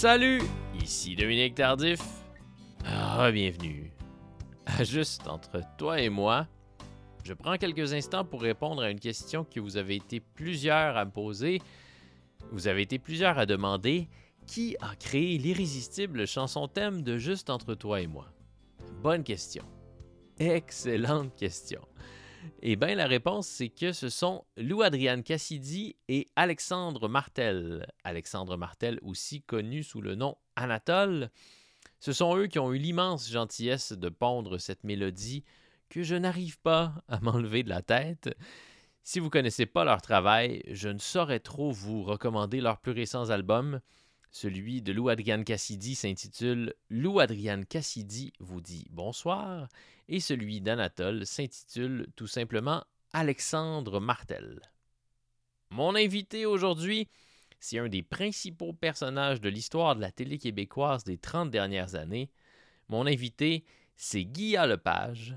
Salut, ici Dominique Tardif. Ah, bienvenue. Juste entre toi et moi, je prends quelques instants pour répondre à une question que vous avez été plusieurs à me poser. Vous avez été plusieurs à demander qui a créé l'irrésistible chanson thème de Juste entre toi et moi? Bonne question. Excellente question. Eh bien, la réponse, c'est que ce sont Lou-Adriane Cassidy et Alexandre Martel. Alexandre Martel, aussi connu sous le nom Anatole. Ce sont eux qui ont eu l'immense gentillesse de pondre cette mélodie que je n'arrive pas à m'enlever de la tête. Si vous ne connaissez pas leur travail, je ne saurais trop vous recommander leurs plus récents albums. Celui de Lou Adrian Cassidy s'intitule Lou Adrian Cassidy vous dit bonsoir et celui d'Anatole s'intitule tout simplement Alexandre Martel. Mon invité aujourd'hui, c'est un des principaux personnages de l'histoire de la télé québécoise des 30 dernières années. Mon invité, c'est Guy Lepage.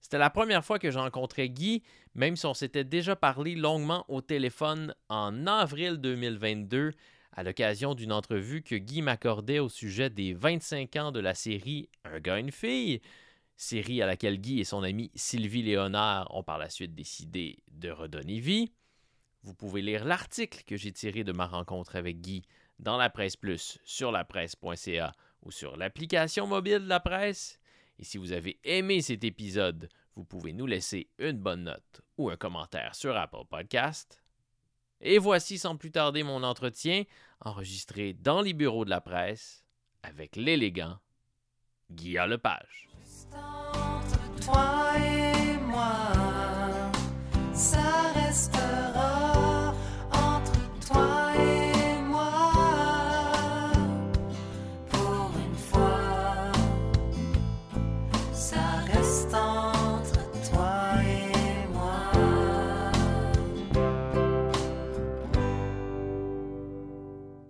C'était la première fois que j'ai rencontré Guy, même si on s'était déjà parlé longuement au téléphone en avril 2022 à l'occasion d'une entrevue que Guy m'accordait au sujet des 25 ans de la série Un gars, une fille, série à laquelle Guy et son ami Sylvie Léonard ont par la suite décidé de redonner vie. Vous pouvez lire l'article que j'ai tiré de ma rencontre avec Guy dans la presse plus sur lapresse.ca ou sur l'application mobile de la presse. Et si vous avez aimé cet épisode, vous pouvez nous laisser une bonne note ou un commentaire sur Apple Podcast. Et voici sans plus tarder mon entretien, enregistré dans les bureaux de la presse, avec l'élégant Guillaume Lepage.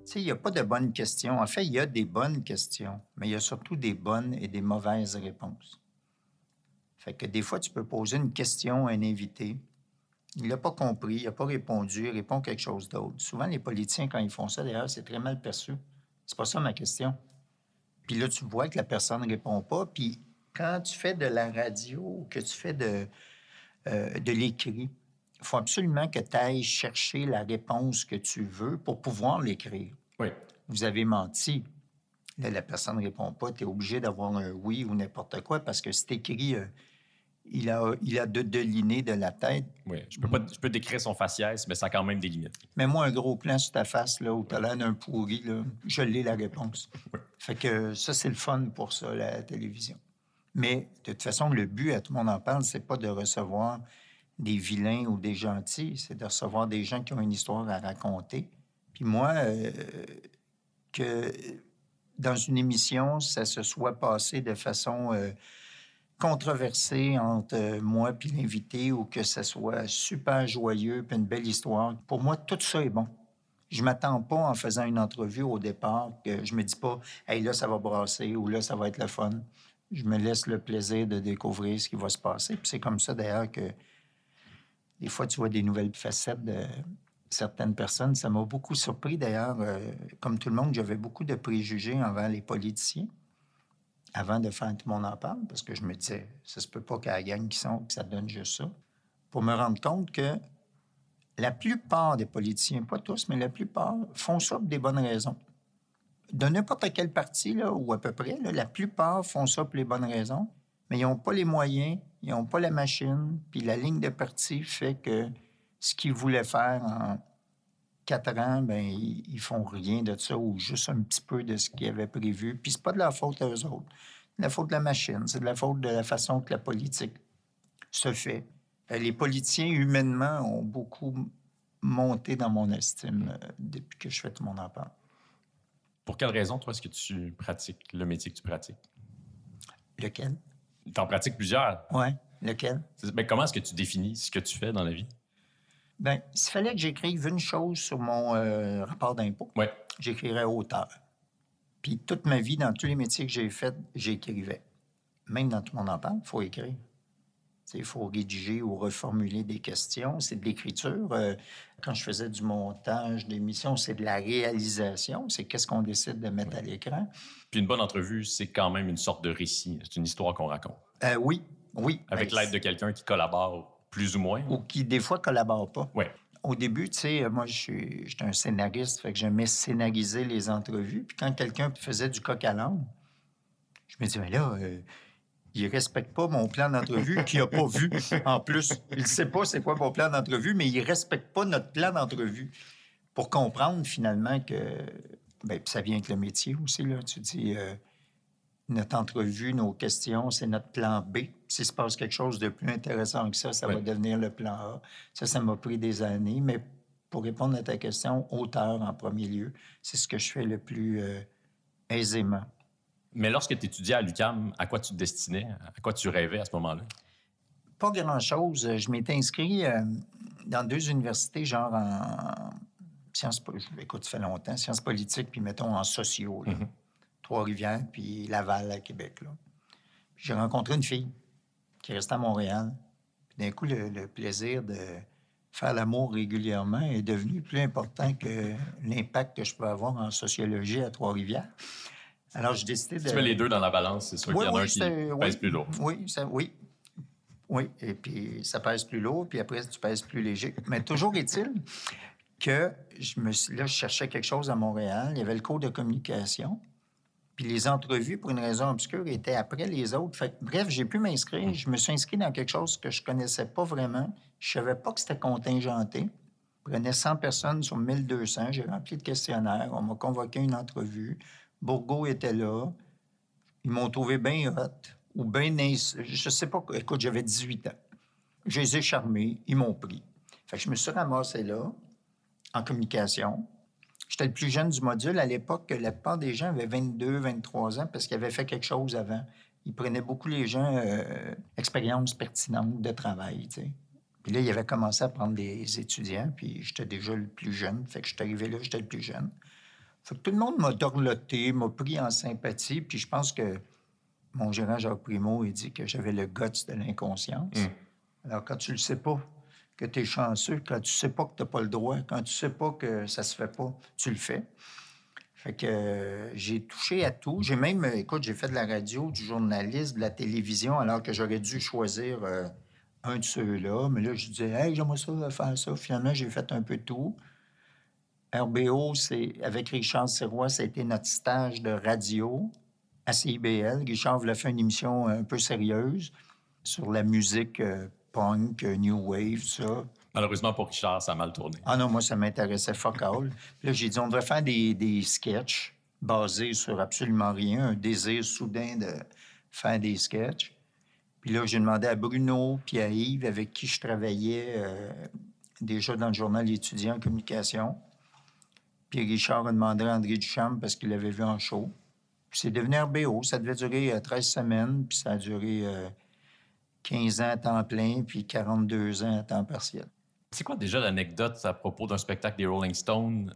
Sais, il n'y a pas de bonnes questions. En fait, il y a des bonnes questions, mais il y a surtout des bonnes et des mauvaises réponses. Fait que des fois, tu peux poser une question à un invité. Il n'a pas compris, il n'a pas répondu, il répond quelque chose d'autre. Souvent, les politiciens, quand ils font ça, d'ailleurs, c'est très mal perçu. C'est pas ça ma question. Puis là, tu vois que la personne ne répond pas. Puis quand tu fais de la radio ou que tu fais de, euh, de l'écrit, il faut absolument que tu ailles chercher la réponse que tu veux pour pouvoir l'écrire. Oui. Vous avez menti. Là, la personne ne répond pas. Tu es obligé d'avoir un oui ou n'importe quoi parce que c'est écrit, euh, il, a, il a de, de la tête. Oui. Je peux, pas, je peux décrire son faciès, mais ça a quand même des limites. Mets-moi un gros plan sur ta face là, où tu as l'air d'un pourri. Là. Je l'ai la réponse. Fait que ça, c'est le fun pour ça, la télévision. Mais de toute façon, le but, à tout le monde en parle, c'est pas de recevoir des vilains ou des gentils, c'est de recevoir des gens qui ont une histoire à raconter. Puis moi, euh, que dans une émission, ça se soit passé de façon euh, controversée entre euh, moi puis l'invité ou que ça soit super joyeux puis une belle histoire. Pour moi, tout ça est bon. Je m'attends pas en faisant une entrevue au départ que je me dis pas, hey là ça va brasser ou là ça va être le fun. Je me laisse le plaisir de découvrir ce qui va se passer. Puis c'est comme ça d'ailleurs que des fois tu vois des nouvelles facettes de certaines personnes. Ça m'a beaucoup surpris d'ailleurs. euh, comme tout le monde, j'avais beaucoup de préjugés envers les politiciens avant de faire tout le parce que je me disais, ça se peut pas qu'à la gang qui sont, que ça donne juste ça. Pour me rendre compte que la plupart des politiciens, pas tous, mais la plupart, font ça pour des bonnes raisons. De n'importe quel parti, là, ou à peu près, la plupart font ça pour les bonnes raisons, mais ils n'ont pas les moyens, ils n'ont pas la machine, puis la ligne de parti fait que ce qu'ils voulaient faire en quatre ans, ben ils, ils font rien de ça, ou juste un petit peu de ce qu'ils avaient prévu. Puis c'est pas de la faute à eux autres. C'est de la faute de la machine, c'est de la faute de la façon que la politique se fait. Euh, Les politiciens, humainement, ont beaucoup monté dans mon estime euh, depuis que je fais tout mon parle. Pour quelle raison, toi, est-ce que tu pratiques le métier que tu pratiques? Lequel? Tu en pratiques plusieurs. Ouais, lequel? Ben, comment est-ce que tu définis ce que tu fais dans la vie? Ben, s'il fallait que j'écrive une chose sur mon euh, rapport d'impôt, Ouais. j'écrirais auteur. Puis toute ma vie, dans tous les métiers que j'ai faits, j'écrivais. Même dans tout mon parle, il faut écrire. Il faut rédiger ou reformuler des questions. C'est de l'écriture. Euh, quand je faisais du montage d'émissions, c'est de la réalisation. C'est qu'est-ce qu'on décide de mettre à l'écran. Puis une bonne entrevue, c'est quand même une sorte de récit. C'est une histoire qu'on raconte. Euh, oui, oui. Avec Ben, l'aide de quelqu'un qui collabore plus ou moins. Ou qui, des fois, collabore pas. Oui. Au début, tu sais, moi, je suis j'étais un scénariste, fait que j'aimais scénariser les entrevues. Puis quand quelqu'un faisait du coq à l'âne, je me dis, mais là, euh, il respecte pas mon plan d'entrevue qu'il a pas vu. En plus, il sait pas c'est quoi mon plan d'entrevue, mais il respecte pas notre plan d'entrevue. Pour comprendre finalement que, ben, puis ça vient avec le métier aussi, là. Tu dis, euh, notre entrevue, nos questions, c'est notre plan B. S'il se passe quelque chose de plus intéressant que ça, ça va devenir le plan A. Ça, ça m'a pris des années, mais pour répondre à ta question, auteur en premier lieu, c'est ce que je fais le plus euh, aisément. Mais lorsque tu étudiais à l'UCAM, à quoi tu te destinais? À quoi tu rêvais à ce moment-là? Pas grand-chose. Je m'étais inscrit euh, dans deux universités, genre en sciences... Écoute, ça fait longtemps, sciences politiques, puis mettons en sociaux. là. Trois-Rivières, puis Laval à Québec. J'ai rencontré une fille qui restait à Montréal. D'un coup, le, le plaisir de faire l'amour régulièrement est devenu plus important que l'impact que je peux avoir en sociologie à Trois-Rivières. Alors, j'ai décidé de... Tu mets les deux dans la balance, c'est sûr Oui, qu'il y en a oui, un qui c'est- pèse oui. plus lourd. Oui, ça, oui. Oui, et puis ça pèse plus lourd, puis après, tu pèses plus léger. Mais toujours est-il que je me suis- là, je cherchais quelque chose à Montréal. Il y avait le cours de communication. Puis les entrevues, pour une raison obscure, étaient après les autres. Fait que, bref, j'ai pu m'inscrire. Je me suis inscrit dans quelque chose que je connaissais pas vraiment. Je savais pas que c'était contingenté. Je prenais 100 personnes sur 1200. J'ai rempli le questionnaire. On m'a convoqué à une entrevue. Bourgo était là. Ils m'ont trouvé bien hot ou bien... Je sais pas. Écoute, j'avais 18 ans. Je les ai charmés. Ils m'ont pris. Fait que je me suis ramassé là, en communication. J'étais le plus jeune du module. À l'époque, la plupart des gens avaient 22, 23 ans parce qu'ils avaient fait quelque chose avant. Ils prenaient beaucoup les gens euh, expérience pertinente de travail, tu sais. Puis là, il avait commencé à prendre des étudiants, puis j'étais déjà le plus jeune. Fait que je suis arrivé là, j'étais le plus jeune. Fait que tout le monde m'a dorloté, m'a pris en sympathie, puis je pense que mon gérant Jacques Primo, il dit que j'avais le guts de l'inconscience. Mm. Alors, quand tu le sais pas, que tu es chanceux, quand tu sais pas que tu n'as pas le droit, quand tu sais pas que ça se fait pas, tu le fais. Fait que euh, j'ai touché à tout. J'ai même, euh, écoute, j'ai fait de la radio, du journalisme, de la télévision, alors que j'aurais dû choisir euh, un de ceux-là. Mais là, je disais, hey, j'aimerais ça faire ça. Finalement, j'ai fait un peu tout. RBO, c'est avec Richard Sirois, été notre stage de radio à CIBL. Richard voulait faire une émission un peu sérieuse sur la musique punk, euh, new wave, ça? Malheureusement pour Richard, ça a mal tourné. Ah non, moi, ça m'intéressait fuck all. Puis là, j'ai dit, on devrait faire des, des sketchs basés sur absolument rien, un désir soudain de faire des sketchs. Puis là, j'ai demandé à Bruno puis à Yves, avec qui je travaillais euh, déjà dans le journal étudiant en communication. Puis Richard a demandé à André Duchamp parce qu'il l'avait vu en show. Puis c'est devenu RBO. Ça devait durer euh, 13 semaines, puis ça a duré euh, 15 ans à temps plein, puis 42 ans à temps partiel. C'est quoi déjà l'anecdote à propos d'un spectacle des Rolling Stones?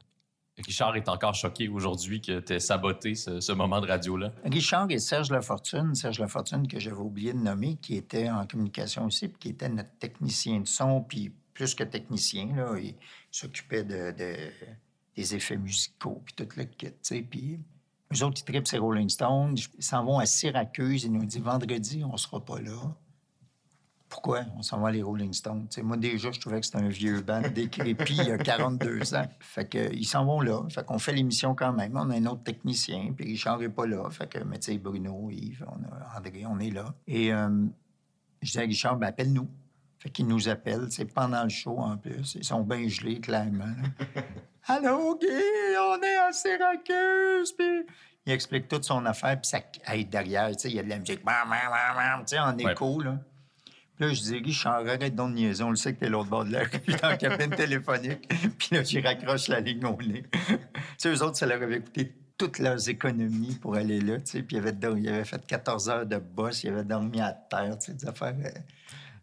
Richard est encore choqué aujourd'hui que tu aies saboté ce, ce moment de radio-là. Richard et Serge Lafortune, Serge Lafortune que j'avais oublié de nommer, qui était en communication aussi, puis qui était notre technicien de son, puis plus que technicien, là, il s'occupait de, de- des effets musicaux, puis tout le kit, puis eux autres, ils trippent ces Rolling Stones, ils s'en vont à Syracuse, ils nous disent « Vendredi, on sera pas là ». Pourquoi? On s'en va les Rolling Stones? Moi, déjà, je trouvais que c'était un vieux band décrépit il y a 42 ans. Fait que, ils s'en vont là. Fait qu'on fait l'émission quand même. On a un autre technicien, puis Richard n'est pas là. Fait que, mais tu sais, Bruno, Yves, on a André, on est là. Et euh, je dis à Richard, ben, appelle-nous. Fait qu'il nous appelle, c'est pendant le show en plus. Ils sont bien gelés, clairement. Allô, Guy, on est à Syracuse, puis il explique toute son affaire, puis ça aide derrière, tu sais, il y a de la musique, bam, bam, bam, bam, tu sais, en Ouais. écho, là. Là, je dis, Richard, arrête donc de niaiser, on le sait que t'es l'autre bord de la rue, dans la cabine téléphonique. Puis là, j'y raccroche la ligne au nez. tu eux autres, ça leur avait coûté toutes leurs économies pour aller là, tu sais, puis ils avaient, ils avaient fait 14 heures de boss, ils avaient dormi à terre, tu sais, des affaires...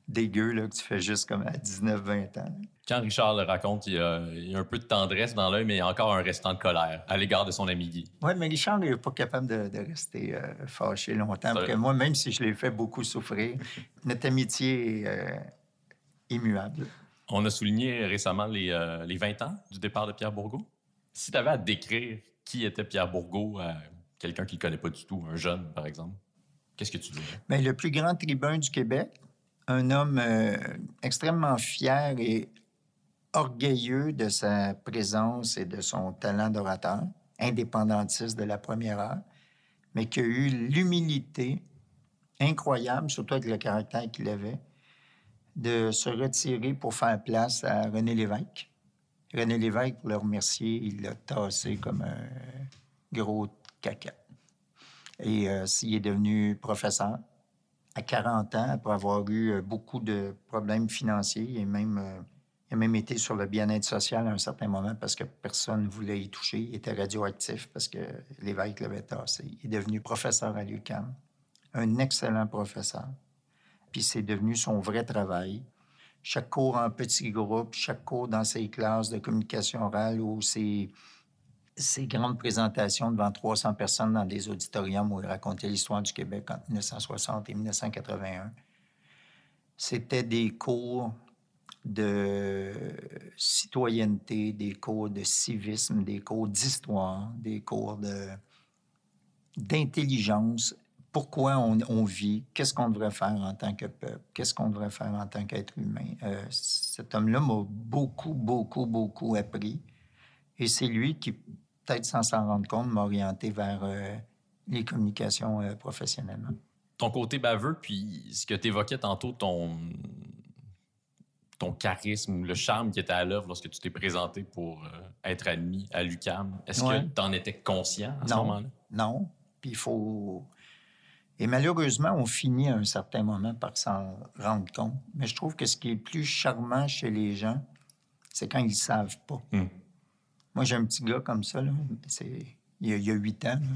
dégueu là, que tu fais juste comme à 19-20 ans. Quand Richard le raconte, il y, a, il y a un peu de tendresse dans l'œil, mais il y a encore un restant de colère à l'égard de son ami Guy. Oui, mais Richard n'est pas capable de, de rester euh, fâché longtemps. Parce que moi, même si je l'ai fait beaucoup souffrir, notre amitié est euh, immuable. On a souligné récemment les, euh, les 20 ans du départ de Pierre Bourgault. Si tu avais à décrire qui était Pierre Bourgault à quelqu'un qui ne connaît pas du tout, un jeune par exemple, qu'est-ce que tu dirais? Mais le plus grand tribun du Québec, un homme euh, extrêmement fier et orgueilleux de sa présence et de son talent d'orateur, indépendantiste de la première heure, mais qui a eu l'humilité incroyable, surtout avec le caractère qu'il avait, de se retirer pour faire place à René Lévesque. René Lévesque, pour le remercier, il l'a tassé comme un gros caca. Et euh, il est devenu professeur à 40 ans, après avoir eu euh, beaucoup de problèmes financiers et même, euh, il a même été sur le bien-être social à un certain moment parce que personne ne voulait y toucher. Il était radioactif parce que l'évêque l'avait tassé. Il est devenu professeur à l'UQAM, un excellent professeur. Puis c'est devenu son vrai travail. Chaque cours en petit groupe, chaque cours dans ses classes de communication orale ou ses, ses grandes présentations devant 300 personnes dans des auditoriums où il racontait l'histoire du Québec entre 1960 et 1981. C'était des cours de citoyenneté, des cours de civisme, des cours d'histoire, des cours de, d'intelligence. Pourquoi on, on vit? Qu'est-ce qu'on devrait faire en tant que peuple? Qu'est-ce qu'on devrait faire en tant qu'être humain? Euh, cet homme-là m'a beaucoup, beaucoup, beaucoup appris. Et c'est lui qui, peut-être sans s'en rendre compte, m'a orienté vers euh, les communications euh, professionnellement. Ton côté baveux, puis ce que tu évoquais tantôt, ton, ton charisme, le charme qui était à l'œuvre lorsque tu t'es présenté pour euh, être admis à l'UCAM, est-ce Ouais. que tu en étais conscient à ce moment-là? Non. Puis il faut. Et malheureusement, on finit à un certain moment par s'en rendre compte. Mais je trouve que ce qui est plus charmant chez les gens, c'est quand ils ne savent pas. Hmm. Moi, j'ai un petit gars comme ça, là. Il, y a, huit ans. là.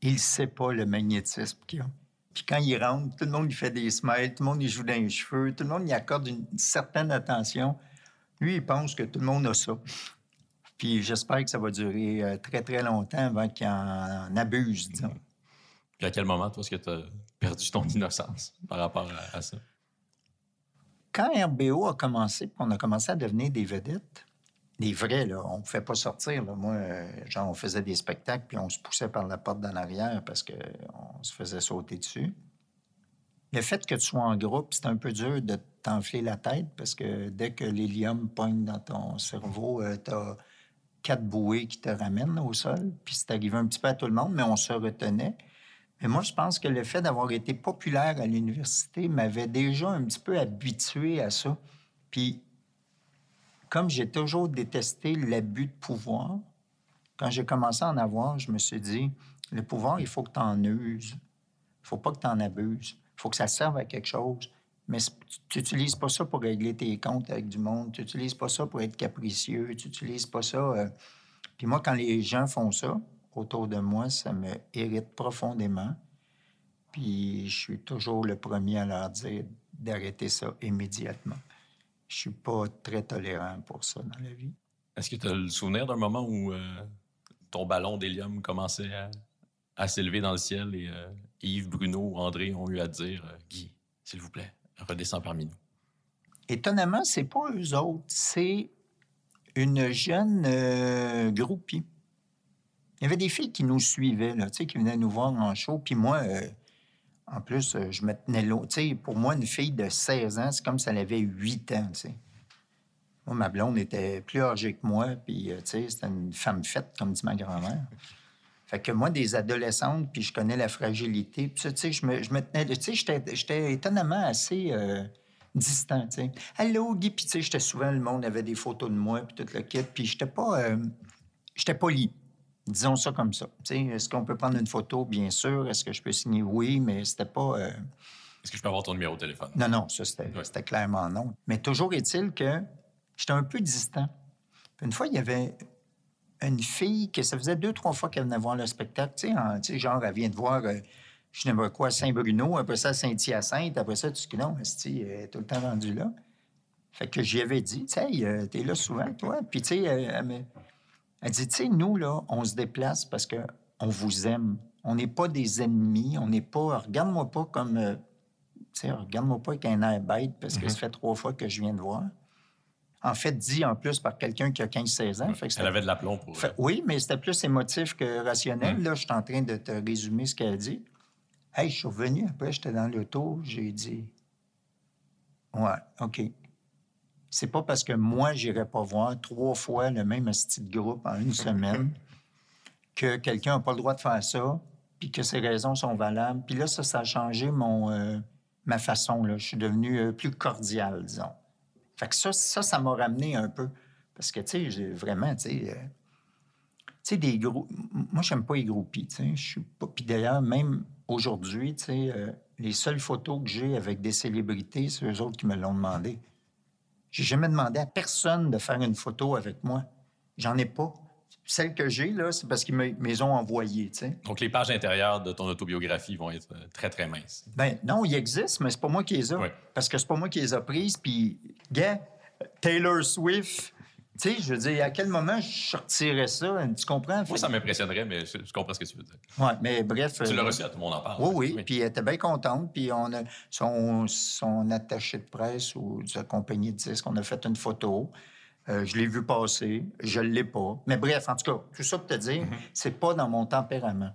Il ne sait pas le magnétisme qu'il a. Puis quand il rentre, tout le monde lui fait des smiles, tout le monde lui joue dans les cheveux, tout le monde y accorde une certaine attention. Lui, il pense que tout le monde a ça. Puis j'espère que ça va durer euh, très, très longtemps avant qu'il en abuse, disons. Puis à quel moment, toi, est-ce que tu as perdu ton innocence par rapport à, à ça? Quand RBO a commencé, puis on a commencé à devenir des vedettes, des vrais, on ne pouvait pas sortir. Moi, euh, genre, on faisait des spectacles, puis on se poussait par la porte d'en arrière parce qu'on se faisait sauter dessus. Le fait que tu sois en groupe, c'est un peu dur de t'enfler la tête parce que dès que l'hélium pogne dans ton cerveau, tu as quatre bouées qui te ramènent au sol. Puis c'est arrivé un petit peu à tout le monde, mais on se retenait. Mais moi, je pense que le fait d'avoir été populaire à l'université m'avait déjà un petit peu habitué à ça. Comme j'ai toujours détesté l'abus de pouvoir, quand j'ai commencé à en avoir, je me suis dit, le pouvoir, il faut que tu en uses. Il faut pas que tu en abuses. Il faut que ça serve à quelque chose. Mais tu n'utilises pas ça pour régler tes comptes avec du monde. Tu n'utilises pas ça pour être capricieux. Tu n'utilises pas ça... euh, Puis moi, quand les gens font ça autour de moi, ça me irrite profondément. Puis je suis toujours le premier à leur dire d'arrêter ça immédiatement. Je suis pas très tolérant pour ça dans la vie. Est-ce que tu as le souvenir d'un moment où euh, ton ballon d'hélium commençait à, à s'élever dans le ciel et euh, Yves, Bruno, André ont eu à dire euh, Guy, s'il vous plaît, redescends parmi nous? Étonnamment, c'est pas eux autres, c'est une jeune groupie. Il y avait des filles qui nous suivaient, là, qui venaient nous voir en show. Puis moi, en plus, euh, je me tenais sais, pour moi, une fille de 16 ans, c'est comme si elle avait 8 ans. Moi, ma blonde était plus âgée que moi, puis, euh, c'était une femme faite, comme dit ma grand-mère. Fait que moi, des adolescentes, puis je connais la fragilité, puis ça, tu sais, je me, je me tenais... Tu sais, j'étais- j'étais étonnamment assez euh, distant, tu sais. Allô, Guy, puis tu sais, j'étais souvent, le monde avait des photos de moi, puis tout le kit, puis j'étais pas... euh, j'étais poli. Disons ça comme ça. Est-ce qu'on peut prendre une photo? Bien sûr. Est-ce que je peux signer? Oui, mais c'était pas... euh, Est-ce que je peux avoir ton numéro de téléphone? non, non, ça, c'était Ouais. c'était clairement non. Mais toujours est-il que j'étais un peu distant. Une fois, il y avait une fille que ça faisait deux, trois fois qu'elle venait voir le spectacle. Tu sais, genre, elle vient de voir euh, Je n'aimerais quoi à Saint-Bruno, après ça Saint-Hyacinthe, après ça, tu dis non, elle est tout le temps rendu là. Fait que j'y avais dit, tu sais, euh, t'es là souvent, toi. Puis, tu sais, elle, elle dit, tu sais, nous, là, on se déplace parce que on vous aime. On n'est pas des ennemis, on n'est pas... Regarde-moi pas comme... euh, tu sais, regarde-moi pas avec un air bête parce que ça fait trois fois que je viens de voir. En fait, dit en plus par quelqu'un qui a 15-16 ans. Fait que Elle avait de l'aplomb pour. fait- oui, mais c'était plus émotif que rationnel. Là, je suis en train de te résumer ce qu'elle dit. Hey, je suis revenu après, j'étais dans l'auto, j'ai dit Ouais, OK. C'est pas parce que moi, j'irai pas voir trois fois le même style de groupe en une semaine que quelqu'un n'a pas le droit de faire ça, puis que ses raisons sont valables. Puis là, ça, ça a changé mon, euh, ma façon. Là. Je suis devenu euh, plus cordial, disons. Fait que ça, ça, ça m'a ramené un peu. Parce que, tu sais, j'ai vraiment, tu sais... euh, tu sais, des gros... m- Moi, j'aime pas les groupies, tu sais. Je suis pas... Puis d'ailleurs, même aujourd'hui, tu sais, les seules photos que j'ai avec des célébrités, c'est eux autres qui me l'ont demandé. J'ai jamais demandé à personne de faire une photo avec moi. J'en ai pas. Celles que j'ai, là, c'est parce qu'ils me me les ont envoyées, tu sais. Donc, les pages intérieures de ton autobiographie vont être euh, très, très minces. Ben non, il existe, mais c'est pas moi qui les ai. Ouais. Parce que c'est pas moi qui les ai prises. Puis, gars, Taylor Swift, tu sais, je veux dire, à quel moment je sortirais ça? Tu comprends? Moi, ça m'impressionnerait, mais je, je comprends ce que tu veux dire. Ouais, mais bref. Tu l'as euh, reçu, à tout le monde en parle. Oui, oui, Puis elle était bien contente. Puis on a son, son attaché de presse ou de sa compagnie de disques, on a fait une photo. Euh, je l'ai vu passer. Je ne l'ai pas. Mais bref, en tout cas, tout ça pour te dire, c'est pas dans mon tempérament.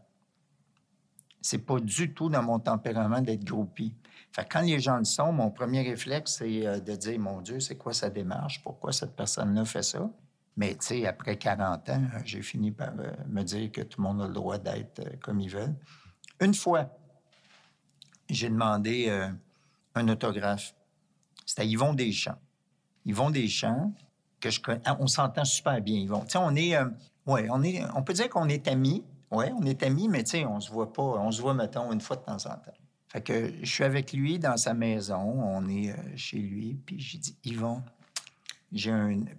C'est pas du tout dans mon tempérament d'être groupie. Quand les gens le sont, mon premier réflexe, c'est euh, de dire, mon Dieu, c'est quoi sa démarche? Pourquoi cette personne-là fait ça? Mais, tu sais, après 40 ans, euh, j'ai fini par euh, me dire que tout le monde a le droit d'être comme ils veulent. Une fois, j'ai demandé un autographe. C'était Yvon Deschamps. Yvon Deschamps, que je connais. on s'entend super bien, Yvon. Tu sais, on est. euh, ouais, on est. On peut dire qu'on est amis. Ouais, on est amis, mais tu sais, on se voit pas. On se voit, mettons, une fois de temps en temps. Fait que je suis avec lui dans sa maison. On est euh, chez lui. Puis j'ai dit, Yvon,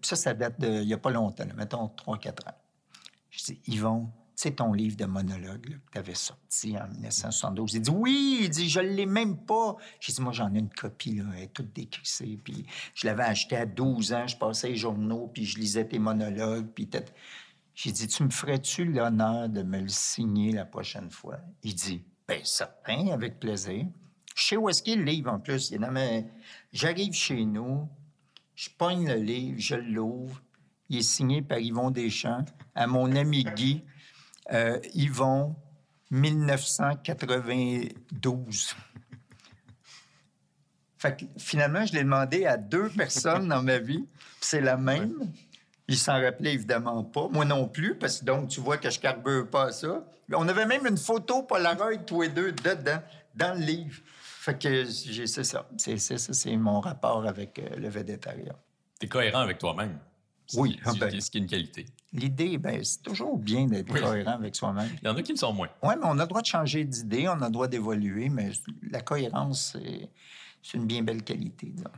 ça, ça date de. Il y a pas longtemps, là, mettons 3-4 ans. Je dis, Yvon, sais ton livre de monologue que tu avais sorti en 1972. Il dit, oui, il dit, je l'ai même pas. J'ai dit, moi, j'en ai une copie, là, elle est toute décrissée. Puis je l'avais acheté à 12 ans, je passais les journaux, puis je lisais tes monologues. Puis j'ai dit, tu me ferais-tu l'honneur de me le signer la prochaine fois? Il dit, bien, certain, avec plaisir. Je sais où est-ce qu'il livre, en plus. Il J'arrive chez nous, je pogne le livre, je l'ouvre. Il est signé par Yvon Deschamps, à mon ami Guy. Euh, Yvon, 1992. Fait que finalement, je l'ai demandé à deux personnes dans ma vie, c'est la même. Il s'en rappelait évidemment pas. Moi non plus, parce que donc, tu vois que je carbure pas à ça. On avait même une photo Polaroid, tous les deux, dedans, dans le livre. Fait que j'ai- c'est ça. C'est ça, c'est mon rapport avec euh, le végétarien. Tu es cohérent avec toi-même. Oui, C'est ah ben. ce qui est une qualité. L'idée, ben, c'est toujours bien d'être Oui. cohérent avec soi-même. Il y en a qui le sont moins. Oui, mais on a le droit de changer d'idée, on a le droit d'évoluer, mais la cohérence, c'est c'est une bien belle qualité. disons.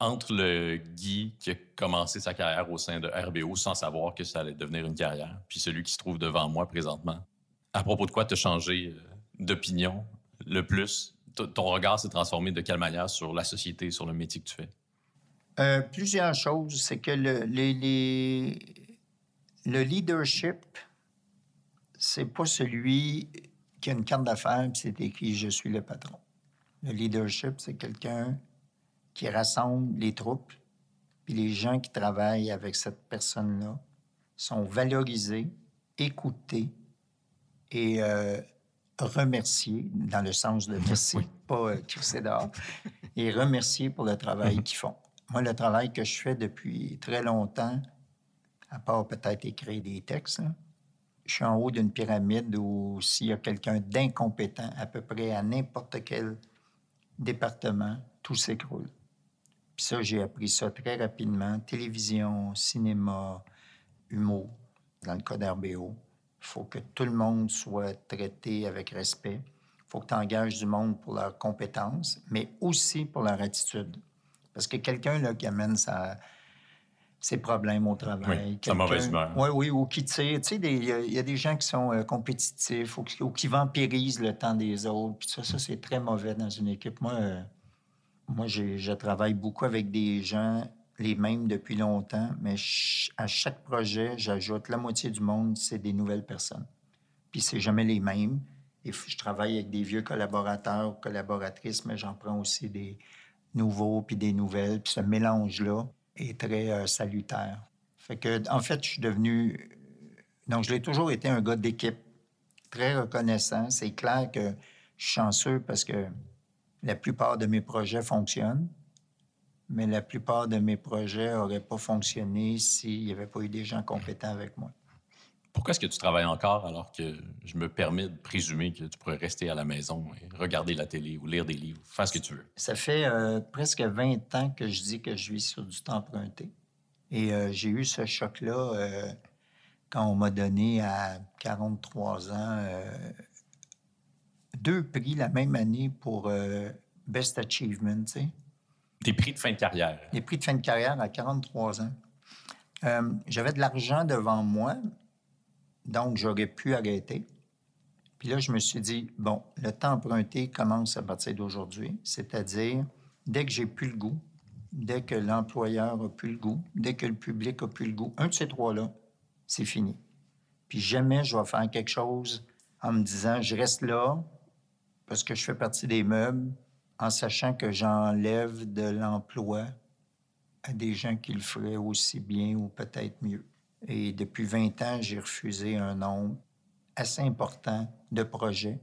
Entre le Guy qui a commencé sa carrière au sein de RBO sans savoir que ça allait devenir une carrière, puis celui qui se trouve devant moi présentement, à propos de quoi tu as changé euh, d'opinion le plus? Ton regard s'est transformé de quelle manière sur la société, sur le métier que tu fais? Euh, plusieurs choses. C'est que le, le leadership, c'est pas celui qui a une carte d'affaires et c'est écrit Je suis le patron. Le leadership, c'est quelqu'un qui rassemble les troupes, puis les gens qui travaillent avec cette personne-là sont valorisés, écoutés et euh, remerciés, dans le sens de merci, pas euh, crisser dehors, et remerciés pour le travail qu'ils font. Moi, le travail que je fais depuis très longtemps, à part peut-être écrire des textes, là, je suis en haut d'une pyramide où s'il y a quelqu'un d'incompétent à peu près à n'importe quel département, tout s'écroule. Puis ça, j'ai appris ça très rapidement. Télévision, cinéma, humour. Dans le cas d'RBO, il faut que tout le monde soit traité avec respect. Il faut que tu engages du monde pour leurs compétences, mais aussi pour leur attitude. Parce que quelqu'un là, qui amène sa, ses problèmes au travail. Oui, mauvaise humeur. Oui, oui, ou qui tire. Tu sais, il y, a- il y a des gens qui sont euh, compétitifs ou qui, ou qui vampirisent le temps des autres. Puis ça, ça c'est très mauvais dans une équipe. Moi, euh, moi je travaille beaucoup avec des gens, les mêmes depuis longtemps, mais à chaque projet, j'ajoute la moitié du monde, c'est des nouvelles personnes. Puis c'est jamais les mêmes. Et je travaille avec des vieux collaborateurs ou collaboratrices, mais j'en prends aussi des nouveaux puis des nouvelles. Puis ce mélange-là est très euh, salutaire. Fait que, en fait, je suis devenu. Donc, je l'ai toujours été un gars d'équipe, très reconnaissant. C'est clair que je suis chanceux parce que la plupart de mes projets fonctionnent, mais la plupart de mes projets n'auraient pas fonctionné s'il n'y avait pas eu des gens compétents avec moi. Pourquoi est-ce que tu travailles encore alors que je me permets de présumer que tu pourrais rester à la maison et regarder la télé ou lire des livres, faire ce que tu veux? Ça fait euh, presque 20 ans que je dis que je vis sur du temps emprunté. Et euh, j'ai eu ce choc-là euh, quand on m'a donné à 43 ans deux prix la même année pour euh, Best Achievement, tu sais. Des prix de fin de carrière. Les prix de fin de carrière à 43 ans. Euh, J'avais de l'argent devant moi, donc j'aurais pu arrêter. Puis là, je me suis dit, bon, le temps emprunté commence à partir d'aujourd'hui, c'est-à-dire dès que j'ai plus le goût, dès que l'employeur a plus le goût, dès que le public a plus le goût, un de ces trois-là, c'est fini. Puis jamais je vais faire quelque chose en me disant, je reste là parce que je fais partie des meubles, en sachant que j'enlève de l'emploi à des gens qui le feraient aussi bien ou peut-être mieux. Et depuis 20 ans, j'ai refusé un nombre assez important de projets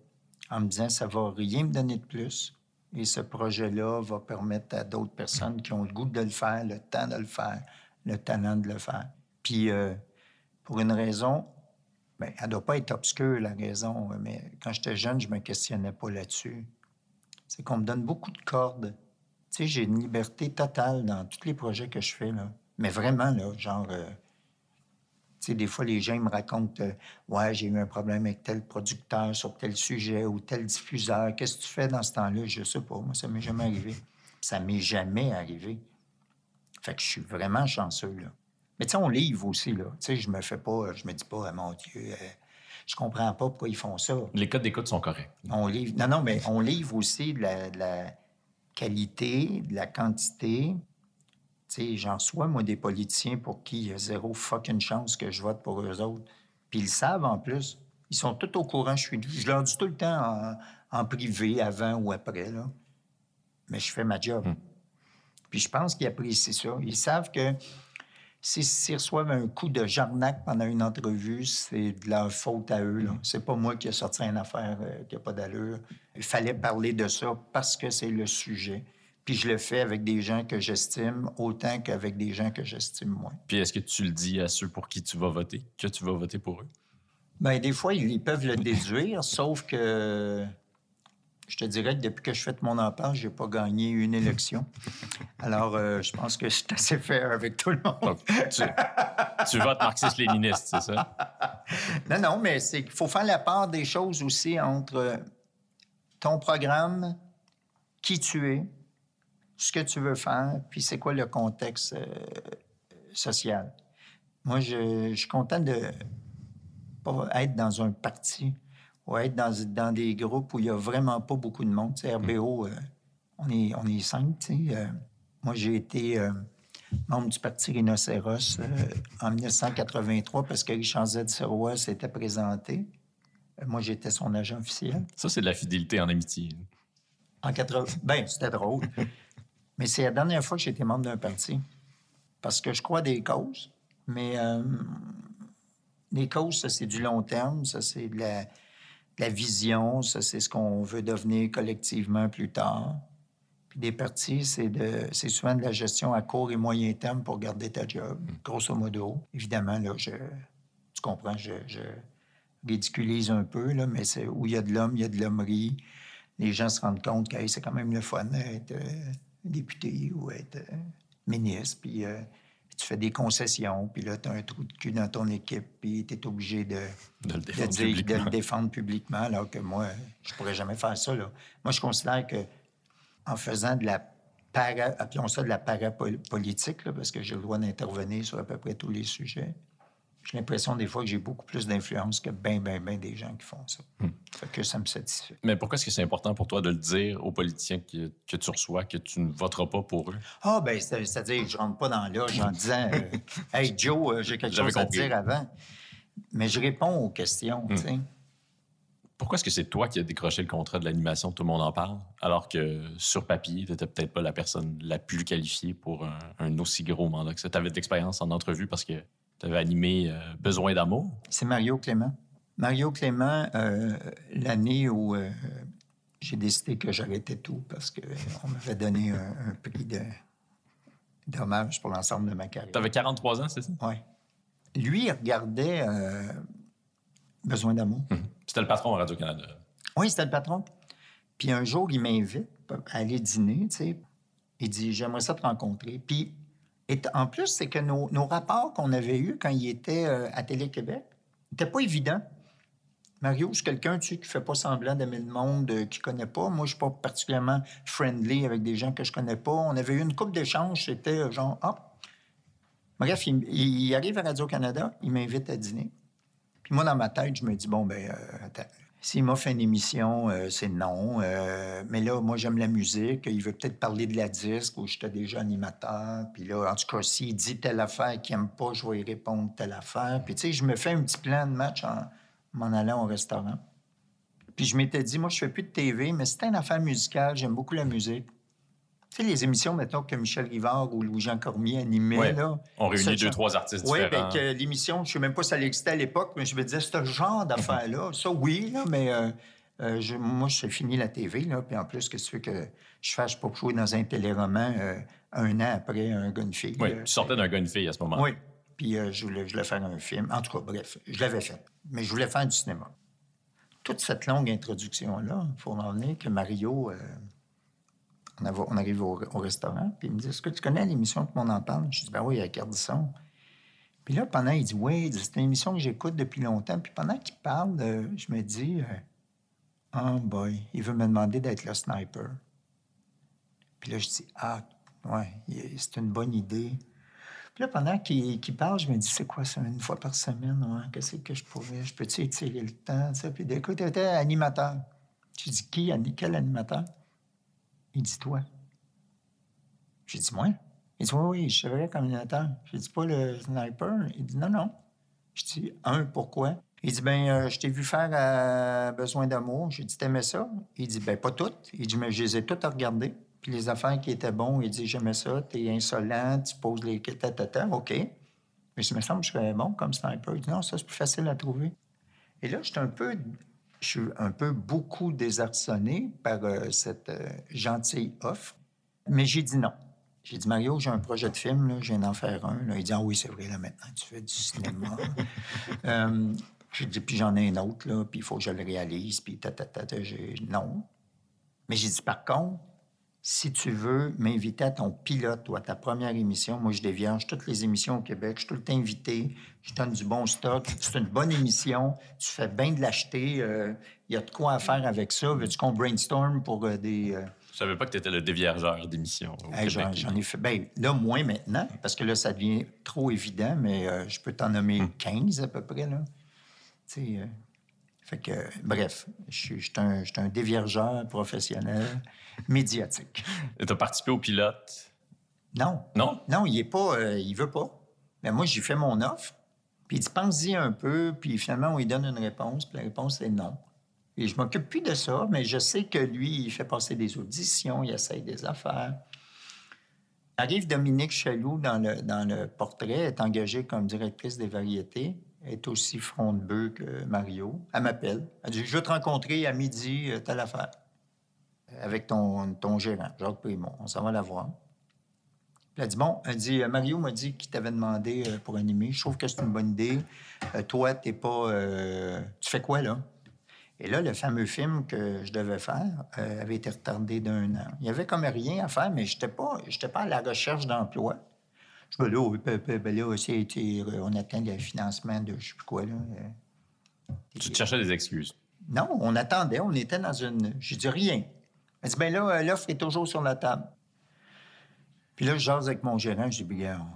en me disant ça va rien me donner de plus et ce projet-là va permettre à d'autres personnes qui ont le goût de le faire, le temps de le faire, le talent de le faire. Puis euh, pour une raison, ben, elle ne doit pas être obscure, la raison, mais quand j'étais jeune, je me questionnais pas là-dessus. C'est qu'on me donne beaucoup de cordes. Tu sais, j'ai une liberté totale dans tous les projets que je fais. Mais vraiment, là, genre... euh, des fois, les gens me racontent euh, Ouais, j'ai eu un problème avec tel producteur sur tel sujet ou tel diffuseur. Qu'est-ce que tu fais dans ce temps-là? Je sais pas. Moi, ça m'est jamais arrivé. Ça m'est jamais arrivé. Fait que je suis vraiment chanceux, là. Mais tu sais, on livre aussi, là. Tu sais, je me fais pas... Je me dis pas, Ah, mon Dieu, euh, je comprends pas pourquoi ils font ça. Les codes d'écoute sont corrects. On livre. Non, non, mais on livre aussi de la, de la qualité, de la quantité. Tu sais, j'en reçois, moi, des politiciens pour qui il y a zéro fucking chance que je vote pour eux autres. Puis ils le savent en plus. Ils sont tout au courant. Je, suis, je leur dis tout le temps en, en privé, avant ou après, là. Mais je fais ma job. Puis je pense qu'ils apprécient ça. Ils savent que s'ils reçoivent un coup de jarnac pendant une entrevue, c'est de leur faute à eux. là. C'est pas moi qui ai sorti une affaire euh, qui n'a pas d'allure. Il fallait parler de ça parce que c'est le sujet. Puis je le fais avec des gens que j'estime autant qu'avec des gens que j'estime moins. Puis est-ce que tu le dis à ceux pour qui tu vas voter, que tu vas voter pour eux? Bien, des fois, ils peuvent le déduire, sauf que je te dirais que depuis que je fais de mon empare, je n'ai pas gagné une élection. Alors, euh, je pense que c'est assez fair avec tout le monde. Donc, tu, tu votes marxiste-léniniste, c'est ça? Non, non, mais c'est qu'il faut faire la part des choses aussi entre ton programme, qui tu es, ce que tu veux faire, puis c'est quoi le contexte euh, social. Moi, je, je suis content de pas être dans un parti ou être dans, dans des groupes où il n'y a vraiment pas beaucoup de monde. Tu sais, RBO, euh, on, est, on est cinq, tu sais. Euh, moi, j'ai été euh, membre du Parti Rhinocéros en 1983 parce que Richard Z. Sirois s'était présenté. Moi, j'étais son agent officiel. Ça, c'est de la fidélité en amitié. En 80... Ben, c'était drôle. Mais c'est la dernière fois que été membre d'un parti. Parce que je crois des causes. Mais les causes, ça, c'est du long terme. Ça, c'est de la, la vision. Ça, c'est ce qu'on veut devenir collectivement plus tard. Puis des partis, c'est de, c'est souvent de la gestion à court et moyen terme pour garder ta job, grosso modo. Évidemment, là, je, tu comprends, je, je ridiculise un peu, là, mais c'est où il y a de l'homme, il y a de l'hommerie. Les gens se rendent compte que hey, c'est quand même le fun d'être euh, député ou être euh, ministre, puis euh, tu fais des concessions, puis là, tu as un trou de cul dans ton équipe, puis tu es obligé de, De le de, défendre dire- de publiquement. le défendre publiquement, alors que moi, je pourrais jamais faire ça. Là. Moi, je considère que en faisant de la para, appelons ça de la parapolitique, là, parce que j'ai le droit d'intervenir sur à peu près tous les sujets. J'ai l'impression des fois que j'ai beaucoup plus d'influence que bien, bien, bien des gens qui font ça. Fait que ça me satisfait. Mais pourquoi est-ce que c'est important pour toi de le dire aux politiciens que, que tu reçois, que tu ne voteras pas pour eux? Ah, ben, c'est- c'est-à-dire, je rentre pas dans l'âge en disant euh, Hey, Joe, euh, j'ai quelque chose à dire avant. Mais je réponds aux questions, tu sais. Pourquoi est-ce que c'est toi qui as décroché le contrat de l'animation, tout le monde en parle, alors que sur papier, tu n'étais peut-être pas la personne la plus qualifiée pour un, un aussi gros mandat que ça? Tu avais de l'expérience en entrevue parce que tu avais animé euh, Besoin d'amour. C'est Mario Clément. Mario Clément, euh, l'année où euh, j'ai décidé que j'arrêtais tout parce qu'on m'avait donné un, un prix de d'hommage pour l'ensemble de ma carrière. Tu avais 43 ans, c'est ça? Ouais. Lui, il regardait euh, Besoin d'amour. C'était le patron à Radio-Canada. Oui, c'était le patron. Puis un jour, il m'invite à aller dîner, tu sais. Il dit, j'aimerais ça te rencontrer. Puis, et en plus, c'est que nos, rapports qu'on avait eus quand il était euh, à Télé-Québec n'étaient pas évidents. Mario, c'est quelqu'un, tu sais, qui fait pas semblant d'aimer le monde, euh, qui connaît pas. Moi, je suis pas particulièrement friendly avec des gens que je connais pas. On avait eu une coupe d'échanges, c'était euh, genre, ah. Bref, il, arrive à Radio-Canada, il m'invite à dîner. Puis moi, dans ma tête, je me dis, bon, ben, euh, attends. S'il m'a fait une émission, euh, c'est non. Euh, mais là, moi, j'aime la musique. Il veut peut-être parler de la disque où j'étais déjà animateur. Puis là, en tout cas, s'il dit telle affaire qu'il n'aime pas, je vais y répondre telle affaire. Puis tu sais, je me fais un petit plan de match en m'en allant au restaurant. Puis je m'étais dit, moi, je fais plus de TV, mais c'était une affaire musicale. J'aime beaucoup la musique. Tu sais, les émissions, mettons, que Michel Rivard ou Louis-Jean Cormier animaient, Ouais. là. On réunit deux, je- trois artistes Oui, différents. bien que l'émission, je ne sais même pas si elle existait à l'époque, mais je me disais, ce genre d'affaires-là, ça, oui, là, mais euh, euh, je- moi, j'ai fini la TV, là, puis en plus, qu'est-ce que tu veux que je fasse pour jouer dans un téléroman euh, un an après un gars, fille? Oui, tu sortais d'un gars fille à ce moment-là. oui. Puis euh, je, voulais, je voulais faire un film. En tout cas, bref, je l'avais fait. Mais je voulais faire du cinéma. Toute cette longue introduction-là, il faut en venir que Mario, euh, on, arrive au, au restaurant, puis il me dit Est-ce que tu connais l'émission que on en parle Je dis Ben oui, avec Ardisson. Puis là, pendant, il dit Oui, c'est une émission que j'écoute depuis longtemps. Puis pendant qu'il parle, euh, je me dis euh, Oh boy, il veut me demander d'être le sniper. Puis là, je dis Ah, ouais, c'est une bonne idée. Puis là, pendant qu'il parle, je me dis, c'est quoi ça, une fois par semaine? Qu'est-ce que je pourrais? Je peux-tu étirer le temps? Ça? Puis d'écoute, tu étais animateur. J'ai dit, qui, quel animateur? Il dit, toi. J'ai dit, moi? Il dit, oui, oui, je serais comme animateur. J'ai dit, pas le sniper? Il dit, non, non. Je dis, un, pourquoi? Il dit, ben, euh, je t'ai vu faire euh, Besoin d'amour. J'ai dit, t'aimais ça? Il dit, ben, pas toutes. Il dit, mais je les ai toutes regardées. Puis les affaires qui étaient bonnes, il dit, j'aimais ça, t'es insolent, tu poses les... Tatata, OK. Mais ça me semble que je serais bon comme sniper. Il dit, non, ça, c'est plus facile à trouver. Et là, j'étais un peu... Je suis un peu beaucoup désarçonné par euh, cette euh, gentille offre. Mais j'ai dit non. J'ai dit, Mario, j'ai un projet de film, là, je viens d'en faire un. Là, il dit, ah oui, c'est vrai, là, maintenant, tu fais du cinéma. Euh, j'ai dit, puis j'en ai un autre, là, puis il faut que je le réalise, puis ta, ta, ta, ta. J'ai- Non. Mais j'ai dit, par contre, si tu veux m'inviter à ton pilote ou à ta première émission, moi, je dévierge toutes les émissions au Québec. Je suis tout le temps invité. Je donne du bon stock. C'est une bonne émission. Tu fais bien de l'acheter. euh, Il y a de quoi à faire avec ça. Veux-tu qu'on brainstorm pour euh, des... euh, Je savais pas que tu étais le déviergeur d'émissions. Hey, j'en, j'en ai fait. Ben, là, moins maintenant, parce que là, ça devient trop évident, mais euh, je peux t'en nommer 15 à peu près, là. Euh, fait que, bref, je suis un, un déviergeur professionnel médiatique. Et tu as participé au pilote? Non. Non? Non, il est pas. euh, il veut pas. Mais moi, j'ai fait mon offre. Puis il dit, pense-y un peu. Puis finalement, on lui donne une réponse. Puis la réponse est non. Et je m'occupe plus de ça, mais je sais que lui, il fait passer des auditions, il essaye des affaires. Arrive Dominique Chaloux dans le, dans le portrait, est engagée comme directrice des variétés. Est aussi front de bœuf que Mario. Elle m'appelle. Elle dit Je veux te rencontrer à midi, euh, telle affaire. Avec ton, ton gérant, Jacques Primo. On s'en va la voir. Puis elle dit Bon, elle dit euh, Mario m'a dit qu'il t'avait demandé euh, pour animer. Je trouve que c'est une bonne idée. Euh, toi, t'es pas. tu fais quoi, là? Et là, le fameux film que je devais faire avait été retardé d'un an. Il y avait comme rien à faire, mais je n'étais pas, pas à la recherche d'emploi. Je là, oui, ben, là, c'est- c'est- on attend le financement de je sais plus quoi, là. euh. Tu te cherchais des excuses? Non, on attendait, on était dans une. J'ai dit rien. Elle dit, ben là, euh, l'offre est toujours sur la table. Puis là, je jase avec mon gérant, je dis, bien,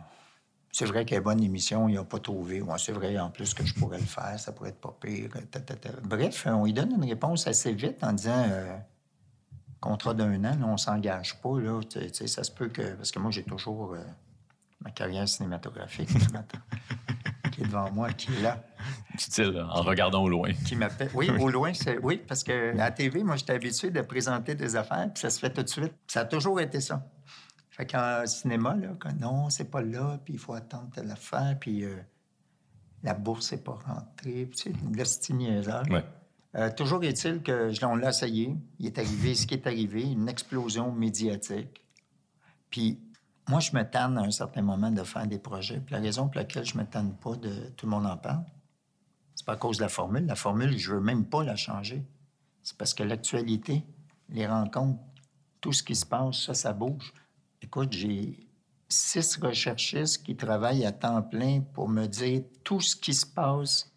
c'est vrai qu'il y a une bonne émission, il n'a pas trouvé. Ouais, c'est vrai, en plus, que je pourrais le faire, ça pourrait être pas pire. ta, ta, ta. Bref, on lui donne une réponse assez vite en disant, euh, contrat d'un an, là, on s'engage pas, là, tu tu sais, ça se peut que... Parce que moi, j'ai toujours euh, ma carrière cinématographique qui est devant moi, qui est là. Dit-il en regardant au loin. qui m'appelle. Oui, au loin, c'est. Oui, parce que à la TV, moi, j'étais habitué de présenter des affaires, puis ça se fait tout de suite. Ça a toujours été ça. Fait qu'en cinéma, là, quand non, c'est pas là, puis il faut attendre telle affaire, puis euh, la bourse n'est pas rentrée, puis tu sais, le petit niaiseur. Ouais. Euh, toujours est-il que je- on l'a essayé. Il est arrivé ce qui est arrivé, une explosion médiatique. Puis moi, je me tanne à un certain moment de faire des projets. Puis la raison pour laquelle je me tanne pas de tout le monde en parle, c'est pas à cause de la formule. La formule, je veux même pas la changer. C'est parce que l'actualité, les rencontres, tout ce qui se passe, ça, ça bouge. Écoute, j'ai six recherchistes qui travaillent à temps plein pour me dire tout ce qui se passe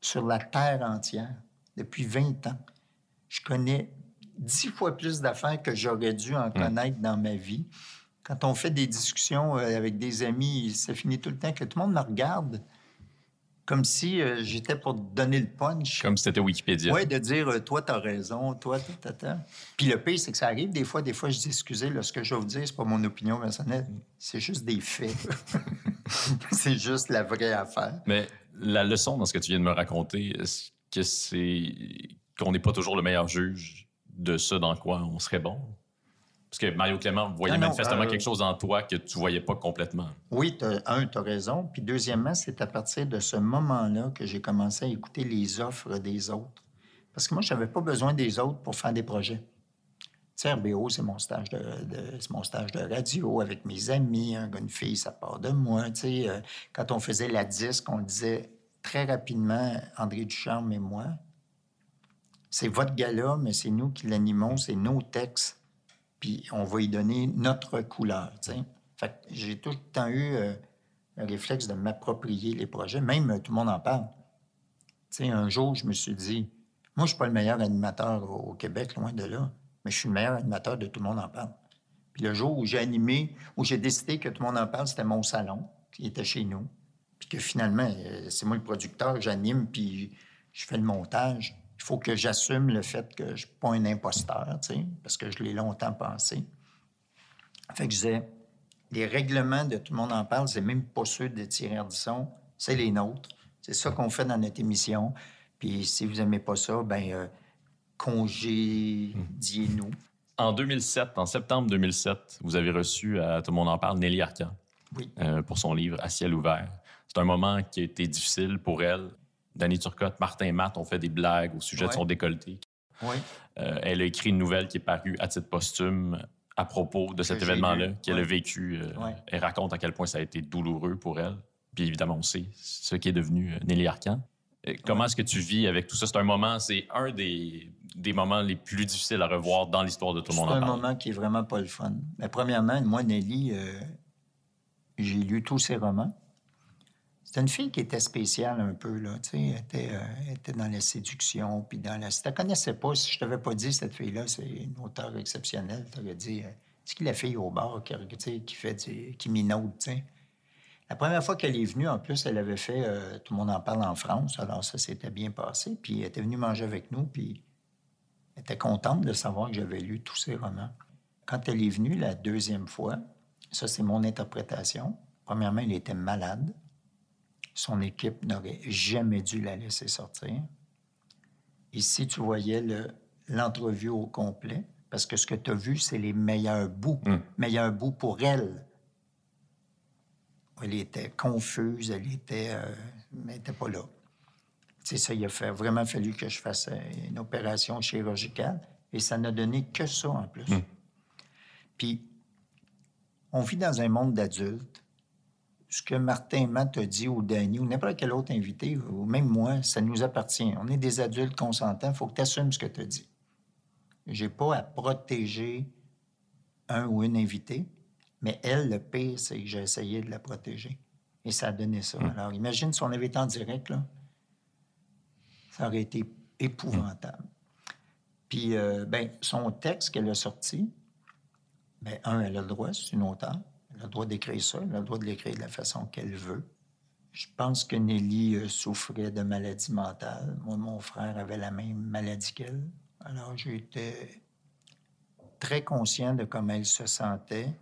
sur la Terre entière depuis 20 ans. Je connais dix fois plus d'affaires que j'aurais dû en connaître dans ma vie. Quand on fait des discussions euh, avec des amis, ça finit tout le temps que tout le monde me regarde comme si euh, j'étais pour donner le punch. Comme si c'était Wikipédia. Oui, de dire, euh, toi, t'as raison, toi, t'as. Puis le pire, c'est que ça arrive des fois. Des fois, je dis, excusez, là, ce que je vais vous dire, c'est pas mon opinion personnelle. C'est juste des faits. c'est juste la vraie affaire. Mais la leçon dans ce que tu viens de me raconter, est-ce que c'est qu'on n'est pas toujours le meilleur juge de ce dans quoi on serait bon? Parce que Mario Clément voyait Non, non, manifestement euh, quelque chose en toi que tu voyais pas complètement. Oui, un, tu as raison. Puis deuxièmement, c'est à partir de ce moment-là que j'ai commencé à écouter les offres des autres. Parce que moi, je n'avais pas besoin des autres pour faire des projets. Tu sais, RBO, c'est mon stage de, de- mon stage de radio avec mes amis. Un gars, une fille, ça part de moi. Tu sais, euh, quand on faisait la disque, on disait très rapidement, André Ducharme et moi, c'est votre gala, mais c'est nous qui l'animons, c'est nos textes puis on va y donner notre couleur. j'ai tout le temps eu euh, le réflexe de m'approprier les projets. Même euh, tout le monde en parle. Un jour, je me suis dit, moi, je suis pas le meilleur animateur au, au Québec, loin de là, mais je suis le meilleur animateur de tout le monde en parle. Puis le jour où j'ai animé, où j'ai décidé que tout le monde en parle, c'était mon salon, qui était chez nous. Puis que finalement, euh, c'est moi le producteur, j'anime, puis je fais le montage. Il faut que j'assume le fait que je ne suis pas un imposteur, parce que je l'ai longtemps pensé. Fait que je disais, les règlements de Tout le monde en parle, c'est même pas ceux de Thierry Ardisson, c'est les nôtres. C'est ça qu'on fait dans notre émission. Puis si vous n'aimez pas ça, ben euh, congédiez-nous. En 2007, en septembre 2007, vous avez reçu à Tout le monde en parle Nelly Arcan Oui. euh, pour son livre À ciel ouvert. C'est un moment qui a été difficile pour elle. Danny Turcotte, Martin Matt ont fait des blagues au sujet de son décolleté. Euh, elle a écrit une nouvelle qui est parue à titre posthume à propos de cet événement-là qu'elle a vécu. euh. Elle raconte à quel point ça a été douloureux pour elle. Puis évidemment, on sait ce qui est devenu euh, Nelly Arcan. Euh, Comment est-ce que tu vis avec tout ça? C'est un moment, c'est un des, des moments les plus difficiles à revoir dans l'histoire de tout le C'est monde en un moment qui est vraiment pas le fun. Mais premièrement, moi, Nelly, euh, j'ai lu tous ses romans. C'était une fille qui était spéciale un peu, là. Tu sais, elle était, euh, était dans la séduction, puis dans la... Si tu connaissais pas, si je t'avais pas dit, cette fille-là, c'est une auteure exceptionnelle, tu aurais dit, euh, c'est qui la fille au bar qui, qui fait du... qui tu sais? La première fois qu'elle est venue, en plus, elle avait fait euh, Tout le monde en parle en France, alors ça s'était bien passé. Puis elle était venue manger avec nous, puis elle était contente de savoir que j'avais lu tous ses romans. Quand elle est venue la deuxième fois, ça c'est mon interprétation. Premièrement, elle était malade. Son équipe n'aurait jamais dû la laisser sortir. Et si tu voyais le- l'entrevue au complet, parce que ce que tu as vu, c'est les meilleurs bouts. Mm. Meilleurs bouts pour elle. Elle était confuse, elle était, euh, mais elle n'était pas là. C'est ça, il a fait- vraiment fallu que je fasse euh, une opération chirurgicale et ça n'a donné que ça en plus. Mm. Puis, on vit dans un monde d'adultes. Ce que Martin Matt a dit ou Danny ou n'importe quel autre invité, ou même moi, ça nous appartient. On est des adultes consentants, il faut que tu assumes ce que tu as dit. J'ai pas à protéger un ou une invitée, mais elle, le pire, c'est que j'ai essayé de la protéger. Et ça a donné ça. Alors, imagine si on avait été en direct, là, ça aurait été épouvantable. Puis, euh, ben, son texte qu'elle a sorti, ben, un, elle a le droit, c'est une auteure. Le droit d'écrire ça, elle a le droit de l'écrire de la façon qu'elle veut. Je pense que Nelly euh, souffrait de maladie mentale. Mon frère avait la même maladie qu'elle. Alors, j'étais très conscient de comment elle se sentait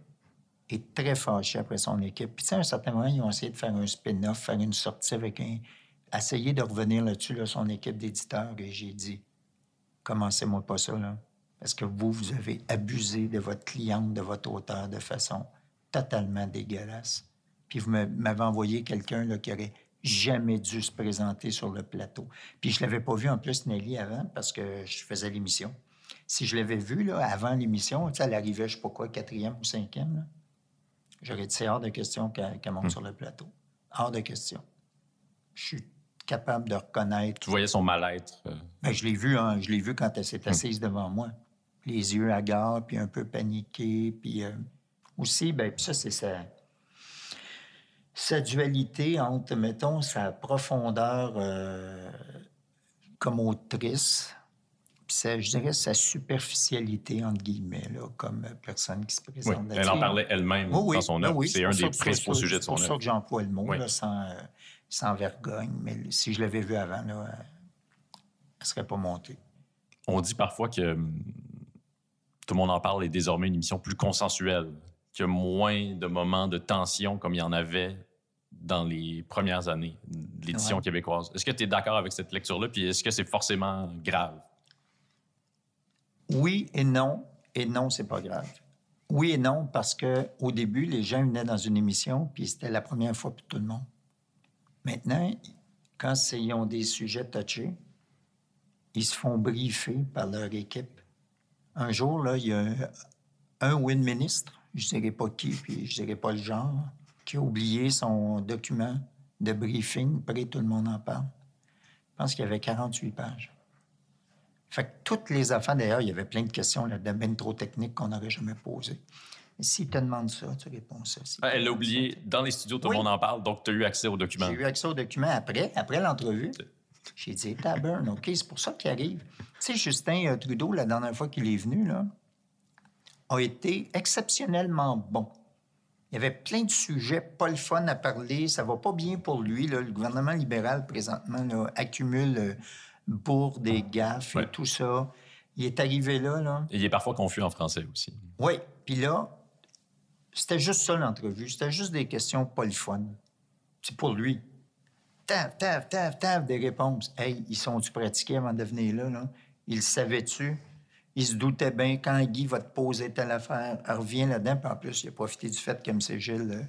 et très fâché après son équipe. Puis, à un certain moment, ils ont essayé de faire un spin-off, faire une sortie avec un. essayer de revenir là-dessus, là, son équipe d'éditeurs. Et j'ai dit, commencez-moi pas ça, là. Parce que vous, vous avez abusé de votre cliente, de votre auteur de façon totalement dégueulasse. Puis vous m'avez envoyé quelqu'un qui aurait jamais dû se présenter sur le plateau. Puis je l'avais pas vu en plus, Nelly, avant, parce que je faisais l'émission. Si je l'avais vu là, avant l'émission, elle arrivait, je sais pas quoi, quatrième ou cinquième, j'aurais dit, c'est hors de question qu'elle monte sur le plateau. Hors de question. Je suis capable de reconnaître Tu voyais son mal-être. euh, ben, je l'ai vu, hein, je l'ai vu quand elle s'est assise devant moi. Les yeux hagards, puis un peu paniqués, puis euh, aussi, ben, puis ça, c'est sa, sa dualité entre, mettons, sa profondeur euh, comme autrice, puis sa- je dirais sa superficialité, entre guillemets, là, comme personne qui se oui, présente. elle là-dessus. en parlait elle-même Oui, oui, dans son oui, œuvre. oui, c'est un ça des principaux sujets de son C'est pour ça œuvre. que j'emploie le mot, là, sans, sans vergogne. Mais si je l'avais vu avant, là, elle serait pas montée. On dit parfois que hum, tout le monde en parle est désormais une émission plus consensuelle, qu'il y a moins de moments de tension comme il y en avait dans les premières années de l'édition Ouais. québécoise. Est-ce que tu es d'accord avec cette lecture-là? Puis est-ce que c'est forcément grave? Oui et non. Et non, c'est pas grave. Oui et non, parce que au début, les gens venaient dans une émission, puis c'était la première fois pour tout le monde. Maintenant, quand ils ont des sujets touchés, ils se font briefer par leur équipe. Un jour, là, il y a un, un ou une ministre, je ne dirais pas qui, puis je ne dirais pas le genre, qui a oublié son document de briefing, près tout le monde en parle. Je pense qu'il y avait 48 pages. Fait que toutes les affaires, d'ailleurs, il y avait plein de questions là-dedans, bien trop techniques qu'on n'aurait jamais posées. S'ils te demandent ça, tu réponds ça. Ah, Elle l'a oublié dans les studios, tout Oui. le monde en parle, donc tu as eu accès au ça. document. J'ai eu accès au document après, après l'entrevue. J'ai dit, Tabern, OK, c'est pour ça qu'il arrive. Tu sais, Justin euh, Trudeau, la dernière fois qu'il est venu, là, a été exceptionnellement bon. Il y avait plein de sujets, pas le fun à parler, ça va pas bien pour lui. là. Le gouvernement libéral, présentement, là, accumule euh, bourdes et gaffes et tout ça. Il est arrivé là, là. Et il est parfois confus en français aussi. Oui, puis là, c'était juste ça l'entrevue. C'était juste des questions pas le fun. C'est pour lui. Taf, taf, taf, taf, des réponses. Hey, ils sont-tu pratiqués avant de venir là? là? Ils savaient-tu? Ils se doutaient bien quand Guy va te poser telle affaire. Elle revient là-dedans, puis en plus, il a profité du fait que M. Gilles euh,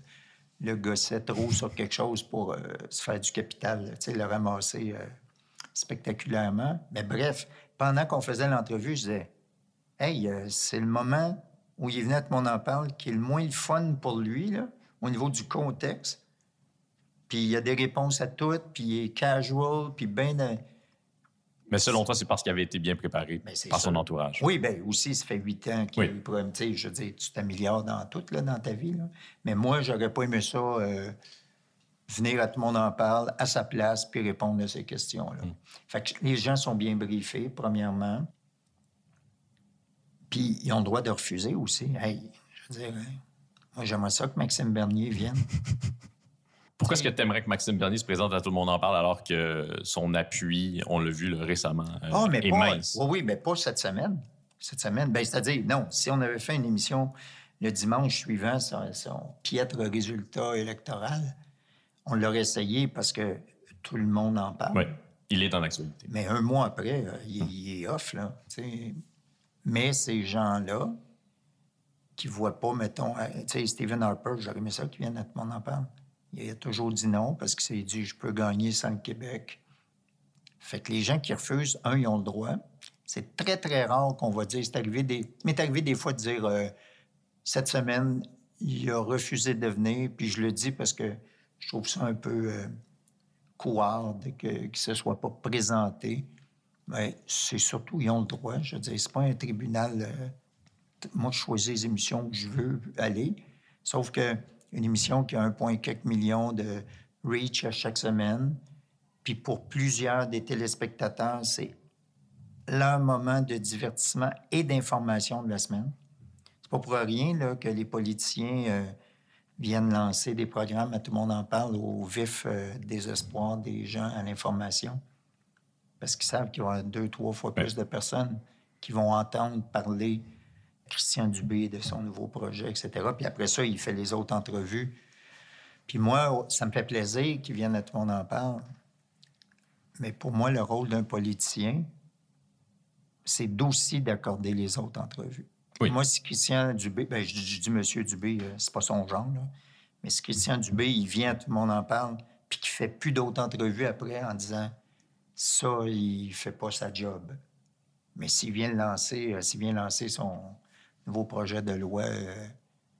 le gossait trop sur quelque chose pour euh, se faire du capital, le ramasser euh, spectaculairement. Mais bref, pendant qu'on faisait l'entrevue, je disais Hey, c'est le moment où il venait le monde en parle qui est le moins fun pour lui, au niveau du contexte. Puis il y a des réponses à toutes, puis il est casual, puis bien... Mais selon toi, c'est parce qu'il avait été bien préparé Ben, par son entourage. Oui, bien aussi, ça fait huit ans qu'il Oui. pourrait me dire, je veux dire, tu t'améliores dans tout, là, dans ta vie. Là. Mais moi, j'aurais pas aimé ça, euh, venir à tout le monde en parle, à sa place, puis répondre à ces questions-là. Mm. Fait que les gens sont bien briefés, premièrement. Puis ils ont le droit de refuser aussi. Hey, je veux dire, hein, moi, j'aimerais ça que Maxime Bernier vienne. Pourquoi est-ce que tu aimerais que Maxime Bernier se présente à tout le monde? En parle alors que son appui, on l'a vu là, récemment, euh, Ah, mais est pas, mince? Oui, oui, mais pas cette semaine. Cette semaine, ben, c'est-à-dire, non, si on avait fait une émission le dimanche suivant son, son piètre résultat électoral, on l'aurait essayé parce que tout le monde en parle. Oui, il est dans l'actualité. Mais un mois après, euh, il, il est off, là. Mais ces gens-là qui ne voient pas, mettons, euh, tu sais, Stephen Harper, j'aurais aimé ça qu'il vienne à tout le monde en parle. Il a toujours dit non parce qu'il s'est dit je peux gagner sans le Québec. Fait que les gens qui refusent, un, ils ont le droit. C'est très, très rare qu'on va dire. C'est arrivé des. M'est arrivé des fois de dire euh, cette semaine, il a refusé de venir, puis je le dis parce que je trouve ça un peu euh, couard que, qu'il ne se soit pas présenté. Mais c'est surtout, ils ont le droit. Je veux dire, c'est pas un tribunal. euh, moi, je choisis les émissions où je veux aller. Sauf que une émission qui a 1,4 million de reach à chaque semaine, puis pour plusieurs des téléspectateurs, c'est leur moment de divertissement et d'information de la semaine. C'est pas pour rien là, que les politiciens euh, viennent lancer des programmes, à tout le monde en parle, au vif euh, désespoir des gens à l'information. Parce qu'ils savent qu'il y aura deux, trois fois plus de personnes qui vont entendre parler Christian Dubé de son nouveau projet, etc. Puis après ça, il fait les autres entrevues. Puis moi, ça me fait plaisir qu'ils viennent à tout le monde en parle. Mais pour moi, le rôle d'un politicien, c'est d'aussi d'accorder les autres entrevues. Oui. Moi, si Christian Dubé, ben, je, dis- je dis Monsieur Dubé, euh, c'est pas son genre, là. mais si Christian Dubé, il vient, tout le monde en parle, puis qu'il fait plus d'autres entrevues après en disant ça, il fait pas sa job. Mais s'il vient lancer, euh, s'il vient lancer son nouveau projet de loi, euh,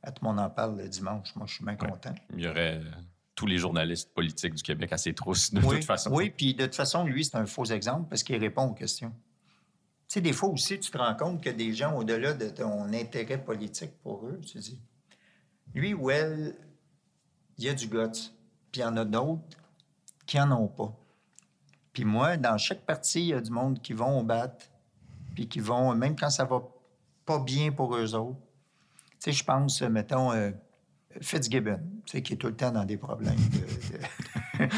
à tout le monde en parle le dimanche, moi, je suis bien content. Il y aurait euh, tous les journalistes politiques du Québec à ses trousses, de oui, toute façon. Oui, puis de toute façon, lui, c'est un faux exemple parce qu'il répond aux questions. Tu sais, des fois aussi, tu te rends compte que des gens, au-delà de ton intérêt politique pour eux, tu dis, lui ou elle, il y a du guts. Puis il y en a d'autres qui en ont pas. Puis moi, dans chaque partie, il y a du monde qui vont au bat, puis qui vont, même quand ça va pas bien pour eux autres. Tu sais, je pense, euh, mettons, euh, Fitzgibbon, tu sais, qui est tout le temps dans des problèmes. de- de-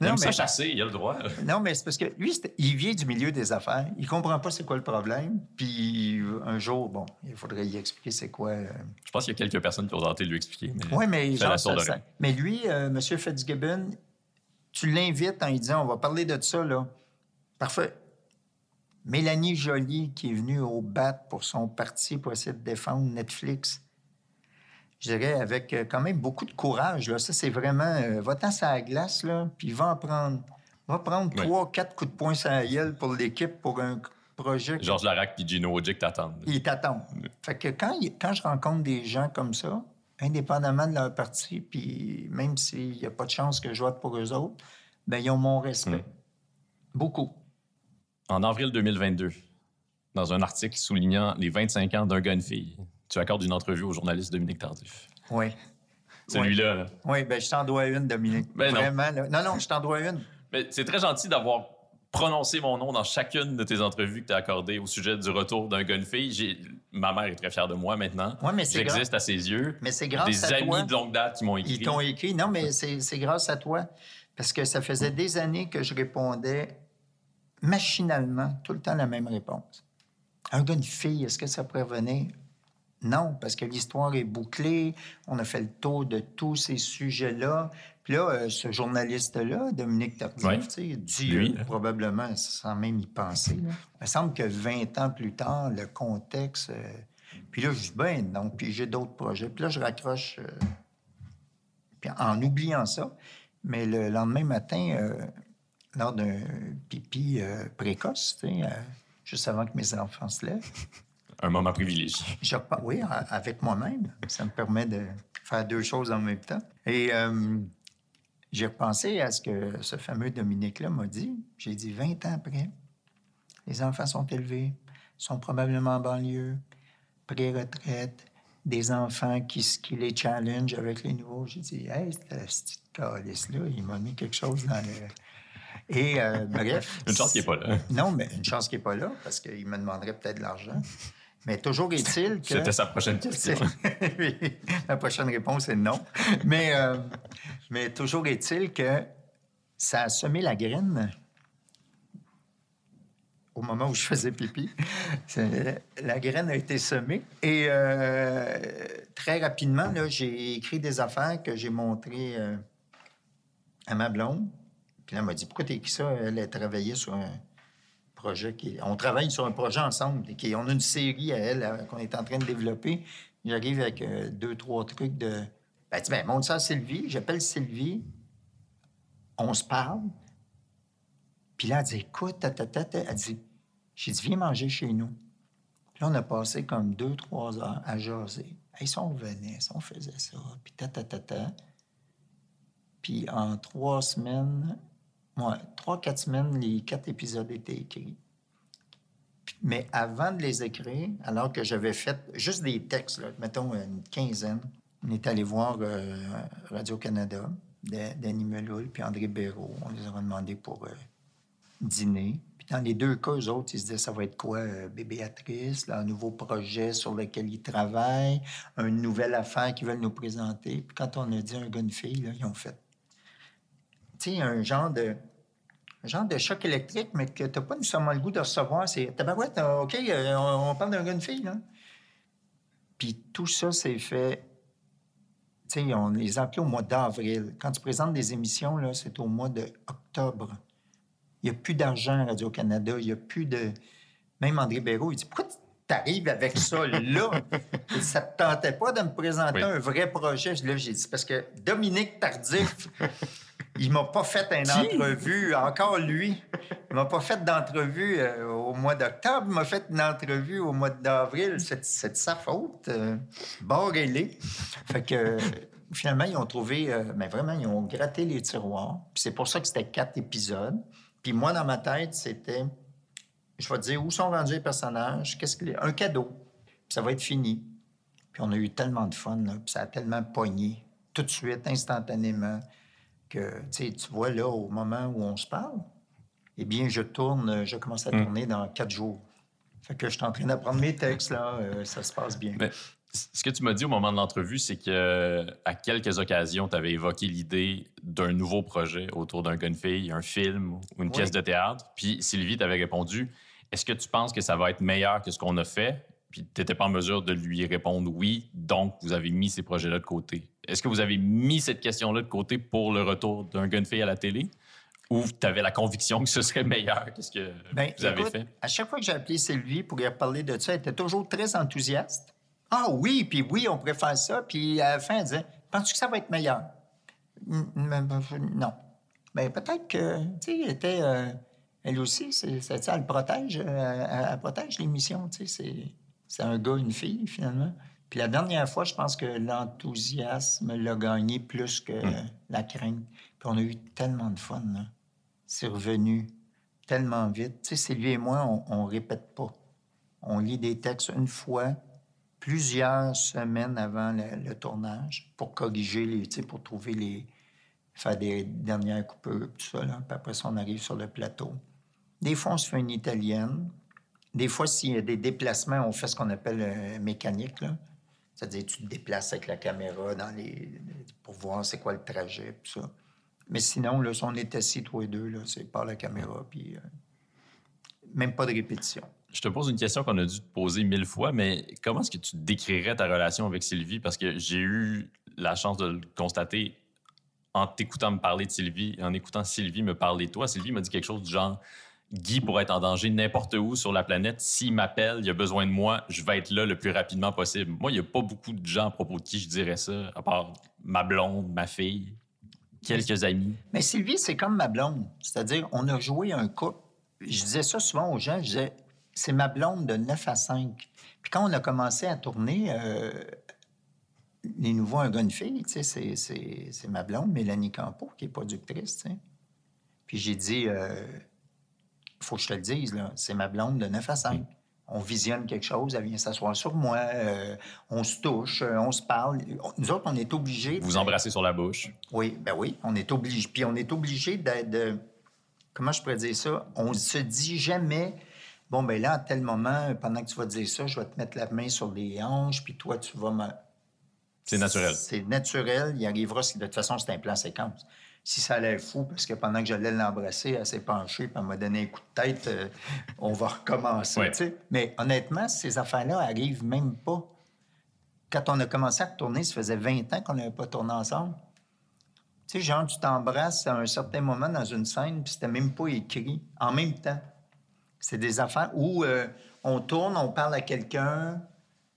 Non, ça mais- chasser, il a le droit. non, mais c'est parce que lui, il vient du milieu des affaires. Il comprend pas c'est quoi le problème. Puis un jour, bon, il faudrait y expliquer c'est quoi. euh, Je pense qu'il y a quelques personnes qui ont tenté de lui expliquer. Mais... Oui, mais Fait genre, la sourde ça-. Mais lui, euh, M. Fitzgibbon, tu l'invites en lui disant on va parler de ça, là. Parfait. Mélanie Joly, qui est venue au BAT pour son parti pour essayer de défendre Netflix, je dirais avec euh, quand même beaucoup de courage. Là. Ça, c'est vraiment. Euh, va-t'en sur la glace, là, puis va en prendre. Va prendre trois, quatre coups de poing sur la gueule pour l'équipe pour un projet. Georges Larac puis Gino Ojic t'attendent. ils t'attendent. Fait que quand, quand je rencontre des gens comme ça, indépendamment de leur parti, puis même s'il n'y a pas de chance que je vote pour eux autres, ben ils ont mon respect. Mm. Beaucoup. En avril 2022, dans un article soulignant les 25 ans d'un gars une fille, tu accordes une entrevue au journaliste Dominique Tardif. Oui. Celui-là, là. Oui, ben je t'en dois une, Dominique. Ben non. Vraiment. là. Non, non, je t'en dois une. Mais c'est très gentil d'avoir prononcé mon nom dans chacune de tes entrevues que tu as accordées au sujet du retour d'un gars et une fille. J'ai- Ma mère est très fière de moi maintenant. Ouais, mais c'est J'existe à ses yeux. Mais c'est grâce Des à amis toi. de longue date qui m'ont écrit. Ils t'ont écrit. Non, mais c'est c'est grâce à toi. Parce que ça faisait des années que je répondais machinalement tout le temps la même réponse. Un gars, une fille, est-ce que ça pourrait venir? Non, parce que l'histoire est bouclée. On a fait le tour de tous ces sujets-là. Puis là, euh, ce journaliste-là, Dominique Tardif, Ouais. tu Lui, euh, probablement sans même y penser. là. Il me semble que 20 ans plus tard, le contexte... euh, puis là, je dis, ben non, puis j'ai d'autres projets. Puis là, je raccroche... euh, puis en oubliant ça, mais le lendemain matin, euh, lors d'un pipi euh, précoce, euh, juste avant que mes enfants se lèvent, Un moment privilégié. je oui, avec moi-même. Ça me permet de faire deux choses en même temps. Et euh, j'ai repensé à ce que ce fameux Dominique-là m'a dit. J'ai dit 20 ans après, les enfants sont élevés, sont probablement en banlieue, pré-retraite, des enfants qui, les challenge avec les nouveaux. J'ai dit, hey, cette petite calice-là, il m'a mis quelque chose dans le. Et euh, bref. Une chance qu'il n'est pas là. Non, mais une chance qu'il n'est pas là, parce qu'il me demanderait peut-être de l'argent. Mais toujours est-il que... C'était sa prochaine question. La prochaine réponse est non. Mais, euh, mais toujours est-il que ça a semé la graine au moment où je faisais pipi. La graine a été semée. Et euh, très rapidement, j'ai écrit des affaires que j'ai montrées euh, à ma blonde. Puis là, elle m'a dit Pourquoi t'as écrit ça? Elle a travaillé sur un projet qui. On travaille sur un projet ensemble. Qui... On a une série à elle euh, qu'on est en train de développer. J'arrive avec euh, deux, trois trucs de. Elle dit ben, montre ça à Sylvie. J'appelle Sylvie. On se parle. Puis là, elle dit Écoute, ta, ta, ta, ta. Elle dit J'ai dit Viens manger chez nous. Puis là, on a passé comme deux, trois heures à jaser. Hey, si on revenait, si on faisait ça, puis ta, ta, ta, ta. Puis en trois semaines, ouais, trois, quatre semaines, les quatre épisodes étaient écrits. Mais avant de les écrire, alors que j'avais fait juste des textes, mettons une quinzaine, on est allé voir euh, Radio-Canada, Da- Danny Meloul, puis André Béraud. On les a demandé pour euh, dîner. Puis dans les deux cas, eux autres, ils se disaient, ça va être quoi, euh, Bébéatrice, là, un nouveau projet sur lequel ils travaillent, une nouvelle affaire qu'ils veulent nous présenter. Puis quand on a dit un gars, fille, ils ont fait, un genre de un genre de choc électrique, mais que tu n'as pas nécessairement le goût de recevoir. C'est tabarouette, euh, OK, euh, on, on parle d'un gars, une fille, là. Puis tout ça, c'est fait. Tu sais, on les a appelés au mois d'avril. Quand tu présentes des émissions, là, c'est au mois d'octobre. Il n'y a plus d'argent à Radio-Canada. Il n'y a plus de. Même André Béraud, il dit Pourquoi tu arrives avec ça là? Ça ne te tentait pas de me présenter Oui. un vrai projet? Là, j'ai dit Parce que Dominique Tardif, il m'a pas fait une entrevue, encore lui. Il m'a pas fait d'entrevue euh, au mois d'octobre, il m'a fait une entrevue au mois d'avril. C'est de sa faute. Euh. Fait que euh, finalement, ils ont trouvé, euh, mais vraiment, ils ont gratté les tiroirs. Puis c'est pour ça que c'était quatre épisodes. Puis moi, dans ma tête, c'était, je vais te dire où sont rendus les personnages, qu'est-ce que un cadeau. Puis ça va être fini. Puis on a eu tellement de fun, là, puis ça a tellement pogné tout de suite, instantanément, que tu vois là, au moment où on se parle, eh bien, je tourne, euh, je commence à tourner dans quatre jours. Fait que je suis en train d'apprendre mes textes, là, euh, ça se passe bien. Mais ce que tu m'as dit au moment de l'entrevue, c'est que à quelques occasions, tu avais évoqué l'idée d'un nouveau projet autour d'un gunfille, un film ou une pièce de théâtre. Puis Sylvie t'avait répondu Est-ce que tu penses que ça va être meilleur que ce qu'on a fait? Puis tu n'étais pas en mesure de lui répondre oui, donc vous avez mis ces projets-là de côté. Est-ce que vous avez mis cette question-là de côté pour le retour d'un gunfille à la télé? Ou tu avais la conviction que ce serait meilleur que ce que Ben, vous avez écoute, fait? À chaque fois que j'ai appelé Sylvie pour lui reparler de ça, elle était toujours très enthousiaste. Ah oui, puis oui, on pourrait faire ça. Puis à la fin, elle disait Penses-tu que ça va être meilleur Non. Mais peut-être que, tu sais, elle était. euh, elle aussi, c'est, elle protège, euh, elle, elle protège l'émission, tu sais. C'est, c'est un gars, une fille, finalement. Puis la dernière fois, je pense que l'enthousiasme l'a gagné plus que la crainte. Puis on a eu tellement de fun, là. C'est revenu tellement vite. Tu sais, Sylvie et moi, on, on répète pas. On lit des textes une fois, plusieurs semaines avant le, le tournage, pour corriger les, tu sais, pour trouver les, faire des dernières coupures, tout ça. Là. Puis après ça, on arrive sur le plateau. Des fois, on se fait une italienne. Des fois, s'il y a des déplacements, on fait ce qu'on appelle euh, mécanique. Là. C'est-à-dire, tu te déplaces avec la caméra dans les... pour voir c'est quoi le trajet, tout ça. Mais sinon, là, si on est assis, toi et deux, c'est par la caméra, puis euh, même pas de répétition. Je te pose une question qu'on a dû te poser mille fois, mais comment est-ce que tu décrirais ta relation avec Sylvie? Parce que j'ai eu la chance de le constater en t'écoutant me parler de Sylvie, en écoutant Sylvie me parler de toi. Sylvie m'a dit quelque chose du genre Guy pourrait être en danger n'importe où sur la planète. S'il m'appelle, il a besoin de moi, je vais être là le plus rapidement possible. Moi, il n'y a pas beaucoup de gens à propos de qui je dirais ça, à part ma blonde, ma fille, quelques amis. Mais Sylvie, c'est comme ma blonde. C'est-à-dire, on a joué un couple. Je disais ça souvent aux gens. Je disais, c'est ma blonde de 9 à 5. Puis quand on a commencé à tourner euh, Les Nouveaux Un gars, fille, tu sais, c'est- ma blonde, Mélanie Campo, qui est productrice. Puis j'ai dit, il faut que je te le dise, c'est ma blonde de 9 à 5. On visionne quelque chose, elle vient s'asseoir sur moi, euh, on se touche, euh, on se parle. Nous autres, on est obligés... Vous de- embrassez sur la bouche. oui, ben oui, on est obligé. Puis on est obligé de, Comment je pourrais dire ça? On se dit jamais. Bon, ben là, à tel moment, pendant que tu vas dire ça, je vais te mettre la main sur les hanches, puis toi, tu vas me. C'est naturel. C'est naturel. Il arrivera, de toute façon, c'est un plan séquence. Si ça a l'air fou, parce que pendant que j'allais l'embrasser, elle s'est penchée, puis elle m'a donné un coup de tête, euh, on va recommencer. Ouais. Mais honnêtement, ces affaires-là arrivent même pas. Quand on a commencé à tourner, ça faisait 20 ans qu'on n'avait pas tourné ensemble. Tu sais, genre, tu t'embrasses à un certain moment dans une scène, puis c'était même pas écrit en même temps. C'est des affaires où euh, on tourne, on parle à quelqu'un,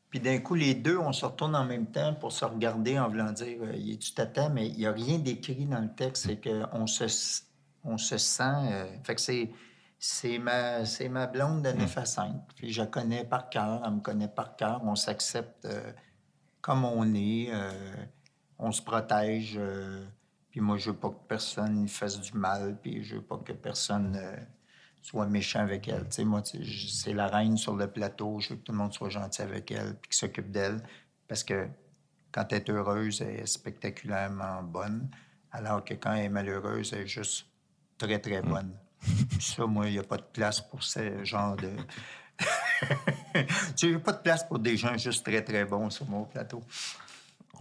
puis d'un coup, les deux, on se retourne en même temps pour se regarder en voulant dire euh, tu t'attends, mais il n'y a rien d'écrit dans le texte. C'est qu'on se, on se sent. euh, fait que c'est. C'est ma, c'est ma blonde de 9 à 5. Puis je la connais par cœur, elle me connaît par cœur. On s'accepte euh, comme on est. euh, on se protège. puis moi, je veux pas que personne fasse du mal. Puis je veux pas que personne soit méchant avec elle. Tu sais, moi, c'est la reine sur le plateau. Je veux que tout le monde soit gentil avec elle puis qu'il s'occupe d'elle. Parce que quand elle est heureuse, elle est spectaculairement bonne. Alors que quand elle est malheureuse, elle est juste très, très bonne. Ça, moi, il n'y a pas de place pour ce genre de... tu n'as pas de place pour des gens juste très, très bons sur mon plateau.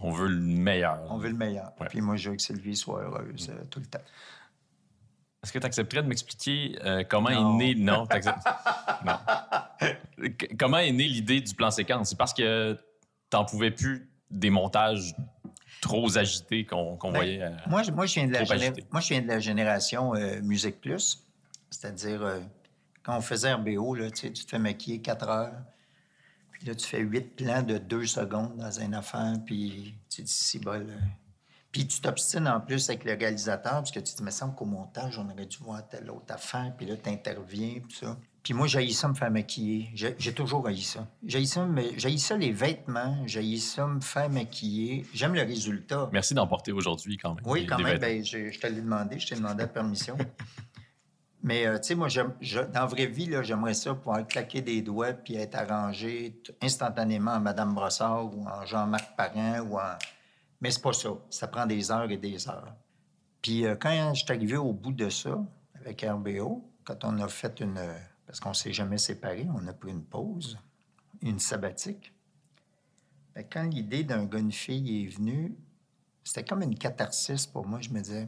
On veut le meilleur. On veut le meilleur. Ouais. Puis moi, je veux que Sylvie soit heureuse euh, tout le temps. Est-ce que tu accepterais de m'expliquer euh, comment Non. est né. Non, Comment est née l'idée du plan séquence? C'est parce que t'en pouvais plus des montages trop agités qu'on Ben, voyait. euh, Moi, je- moi, je viens de la, Trop géné- agité. moi, je viens de la génération euh, Musique Plus. C'est-à-dire, quand on faisait RBO, là, tu sais, tu te fais maquiller 4 heures. Puis là, tu fais 8 plans de 2 secondes dans une affaire. Puis tu dis, si bol. Puis tu t'obstines en plus avec le réalisateur parce que tu te me semble qu'au montage, on aurait dû voir telle autre affaire. Puis là, tu interviens, tout ça. Puis moi, j'ai ça me faire maquiller. J'ai toujours haï ça. J'ai ça, ça les vêtements. J'ai ça me faire maquiller. J'aime le résultat. Merci d'en porter aujourd'hui quand même. Oui, quand même. Ben, je, je te l'ai demandé, je t'ai demandé la permission. Mais, euh, tu sais, moi, je- dans la vraie vie, j'aimerais ça pouvoir claquer des doigts puis être arrangé instantanément en Madame Brossard ou en Jean-Marc Parent ou en... Mais c'est pas ça. Ça prend des heures et des heures. Puis euh, quand je suis arrivé au bout de ça, avec RBO, quand on a fait une... Parce qu'on s'est jamais séparés, on a pris une pause, une sabbatique. Ben, quand l'idée d'un gars, est venue, c'était comme une catharsis pour moi. Je me disais,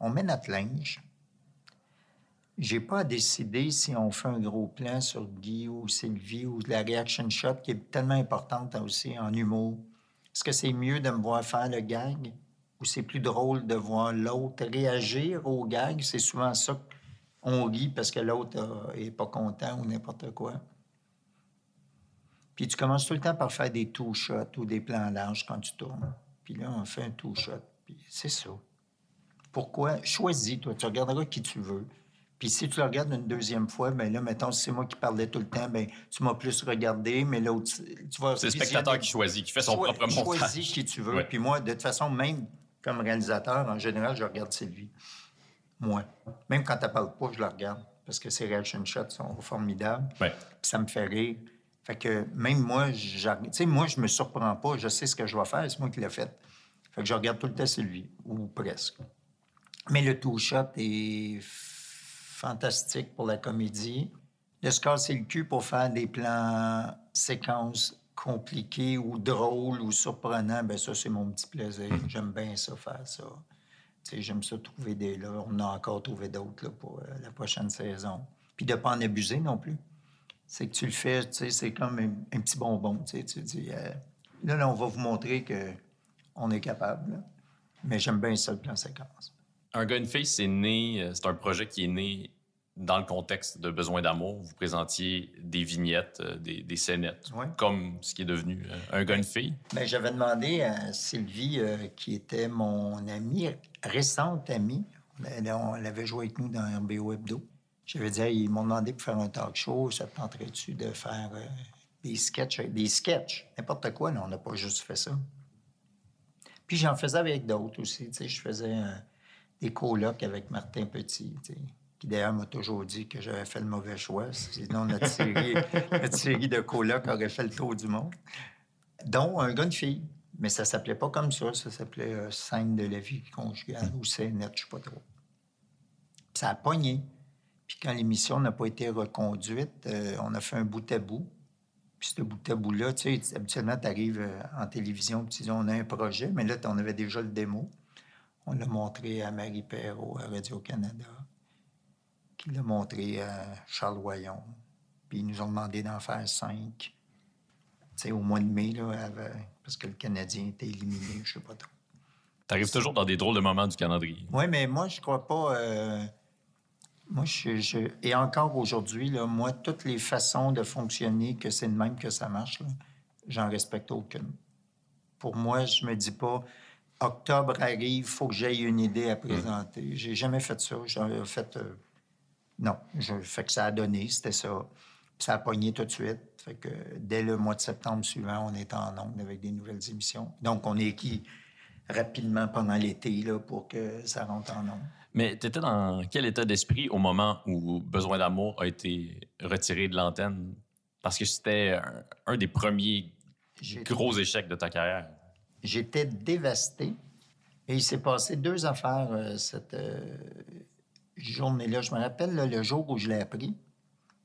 on met notre linge. J'ai pas à décider si on fait un gros plan sur Guy ou Sylvie ou la reaction shot qui est tellement importante aussi en humour. Est-ce que c'est mieux de me voir faire le gag ou c'est plus drôle de voir l'autre réagir au gag? C'est souvent ça qu'on rit parce que l'autre euh, est pas content ou n'importe quoi. Puis tu commences tout le temps par faire des two shots ou des plans larges quand tu tournes. Puis là, on fait un two shot. Puis c'est ça. Pourquoi? Choisis, toi. Tu regarderas qui tu veux. Puis si tu le regardes une deuxième fois, ben là, mettons, si c'est moi qui parlais tout le temps, ben tu m'as plus regardé, mais l'autre, tu vas... C'est le spectateur qui choisit, qui fait son propre montage. Choisis qui tu veux. Ouais. Puis moi, de toute façon, même comme réalisateur, en général, je regarde Sylvie. Moi. Même quand elle parle pas, je la regarde. Parce que ses reaction shots sont formidables. Ouais. Puis ça me fait rire. Fait que même moi, sais, moi, je me surprends pas. Je sais ce que je vais faire. C'est moi qui l'ai fait. Fait que je regarde tout le temps Sylvie, ou presque. Mais le two-shot est fantastique pour la comédie. De se casser le cul pour faire des plans séquences compliqués ou drôles ou surprenants, ben ça, c'est mon petit plaisir. J'aime bien ça, faire ça. J'aime ça trouver des... Là, on a encore trouvé d'autres là, pour euh, la prochaine saison. Puis de ne pas en abuser non plus. C'est que tu le fais, tu sais, c'est comme un, un petit bonbon. Tu, sais, tu dis, euh, là, là, on va vous montrer que on est capable. là. Mais j'aime bien ça, le plan séquence. Un gars, une fille, c'est né, euh, c'est un projet qui est né dans le contexte de Besoin d'amour. Vous présentiez des vignettes, euh, des, des scénettes, Ouais. comme ce qui est devenu euh, un gars, une fille? Ben, j'avais demandé à Sylvie, euh, qui était mon amie, récente amie, elle, on- elle avait joué avec nous dans RBO Hebdo. J'avais dit, ils m'ont demandé pour faire un talk show, ça te tenterait-tu de faire des sketchs? Des sketchs, n'importe quoi, là, on n'a pas juste fait ça. Puis j'en faisais avec d'autres aussi, tu sais, je faisais des colocs avec Martin Petit, tu sais, qui d'ailleurs m'a toujours dit que j'avais fait le mauvais choix. Sinon, notre série, notre série de colocs aurait fait le tour du monde dont un gars, une fille. Mais ça s'appelait pas comme ça. Ça s'appelait euh, Scène de la vie conjugale ou Scénette, je sais pas trop. Puis ça a pogné. Puis quand l'émission n'a pas été reconduite, euh, on a fait un bout à bout. Puis ce bout à bout-là, tu sais, habituellement, tu arrives en télévision, tu dis, on a un projet, mais là, on avait déjà le démo. On l'a montré à Marie Perrault à Radio-Canada, qui l'a montré à Charles Royon. Puis ils nous ont demandé d'en faire cinq tu sais, au mois de mai, là, parce que le Canadien était éliminé, je sais pas trop. T'arrives toujours dans des drôles de moments du calendrier. Oui, mais moi, je crois pas. euh, Moi, je, je- Et encore aujourd'hui, là, moi, toutes les façons de fonctionner, que c'est de même que ça marche, là, j'en respecte aucune. Pour moi, je me dis pas. Octobre arrive, faut que j'aie une idée à présenter. J'ai jamais fait ça. Fait. euh, Non, je fait que ça a donné, c'était ça. Puis ça a pogné tout de suite. Fait que dès le mois de septembre suivant, on est en onde avec des nouvelles émissions. Donc, on est qui rapidement pendant l'été pour que ça rentre en onde. Mais t'étais dans quel état d'esprit au moment où Besoin d'amour a été retiré de l'antenne? Parce que c'était un, un des premiers gros échecs de ta carrière. J'étais dévasté. Et il s'est passé deux affaires euh, cette, euh, journée-là, je me rappelle là, le jour où je l'ai appris,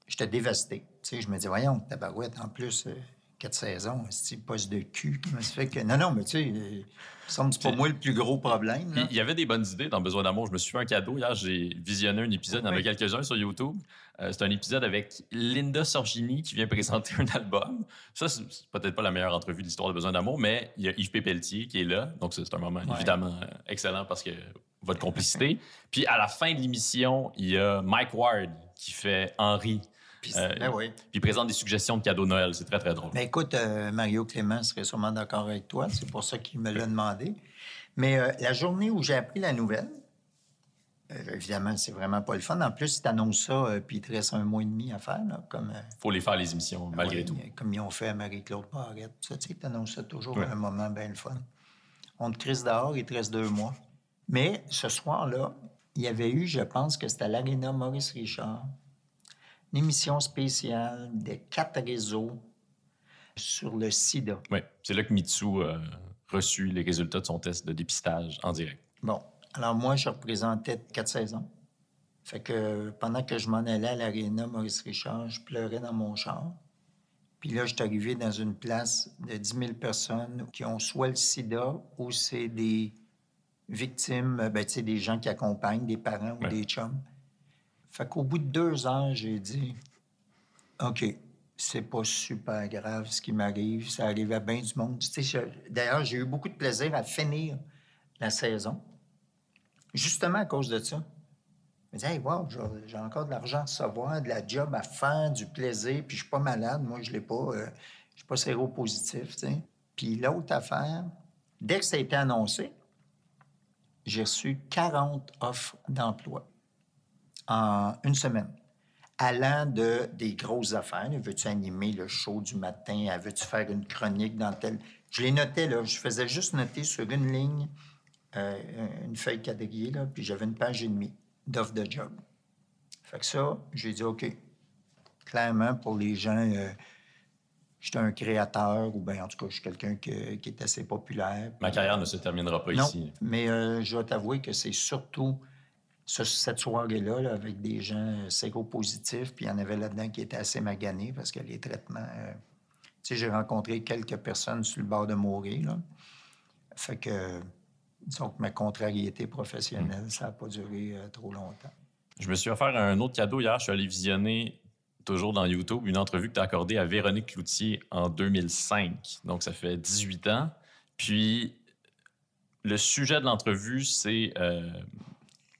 j'étais dévasté. Tu sais, je me dis, voyons, tabarouette, en plus, euh, quatre saisons, c'est poste de cul? Comment ça fait que. Non, non, mais tu sais, euh, il me semble c'est pas moi le plus gros problème. Là. il y avait des bonnes idées dans Besoin d'amour. Je me suis fait un cadeau. Hier, j'ai visionné un épisode. Il y en a quelques-uns sur YouTube. Euh, c'est un épisode avec Linda Sorgini qui vient présenter un album. Ça, c'est peut-être pas la meilleure entrevue de l'histoire de Besoin d'amour, mais il y a Yves Pépeltier qui est là. Donc, c'est un moment évidemment euh, excellent parce que votre complicité. Puis, à la fin de l'émission, il y a Mike Ward qui fait Henri. Puis, euh, ben oui. Puis, il présente des suggestions de cadeaux de Noël. C'est très, très drôle. Mais écoute, euh, Mario Clément serait sûrement d'accord avec toi. C'est pour ça qu'il me l'a demandé. Mais euh, la journée où j'ai appris la nouvelle, évidemment, c'est vraiment pas le fun. En plus, ils t'annoncent ça, puis il te reste un mois et demi à faire, là, comme, faut les faire, les émissions, malgré ouais, tout. comme ils ont fait à Marie-Claude Barrette. Ça, tu sais, ils t'annoncent ça toujours Ouais. à un moment bien le fun. On te crise dehors, il te reste deux mois. Mais ce soir-là, il y avait eu, je pense que c'était à l'Arena Maurice Richard, une émission spéciale des quatre réseaux sur le sida. Oui, c'est là que Mitsu a reçu les résultats de son test de dépistage en direct. Bon, alors moi, je représentais quatre saisons. Fait que pendant que je m'en allais à l'aréna Maurice Richard, je pleurais dans mon char. Puis là, je suis arrivé dans une place de 10 000 personnes qui ont soit le sida ou c'est des victimes, euh, ben, des gens qui accompagnent, des parents ou Ouais. des chums. Fait qu'au bout de deux heures, j'ai dit OK, c'est pas super grave ce qui m'arrive. Ça arrive à bien du monde. D'ailleurs, j'ai eu beaucoup de plaisir à finir la saison, justement à cause de ça. Je me disais, hey, wow, j'ai- j'ai encore de l'argent à recevoir, de la job à faire, du plaisir, puis je suis pas malade. Moi, je l'ai pas. euh, je suis pas séropositif, tu sais. Puis l'autre affaire, dès que ça a été annoncé, j'ai reçu 40 offres d'emploi en une semaine. Allant de des grosses affaires. Veux-tu animer le show du matin? Veux-tu faire une chronique dans tel... Je les notais, là. Je faisais juste noter sur une ligne, euh, une feuille quadrillée, là, puis j'avais une page et demie d'offres de job. Fait que ça, j'ai dit, OK. Clairement, pour les gens, euh, j'étais un créateur, ou bien en tout cas, je suis quelqu'un que- qui est assez populaire. Ma carrière ne se terminera pas Non, ici. mais euh, je dois t'avouer que c'est surtout ce- cette soirée-là là, avec des gens euh, séropositifs, puis il y en avait là-dedans qui étaient assez maganés parce que les traitements... euh, tu sais, j'ai rencontré quelques personnes sur le bord de mourir, là. Fait que, disons que ma contrariété professionnelle, ça n'a pas duré euh, trop longtemps. Je me suis offert un autre cadeau hier. Je suis allé visionner, toujours dans YouTube, une entrevue que tu as accordée à Véronique Cloutier en 2005. Donc, ça fait 18 ans. Puis, le sujet de l'entrevue, c'est euh,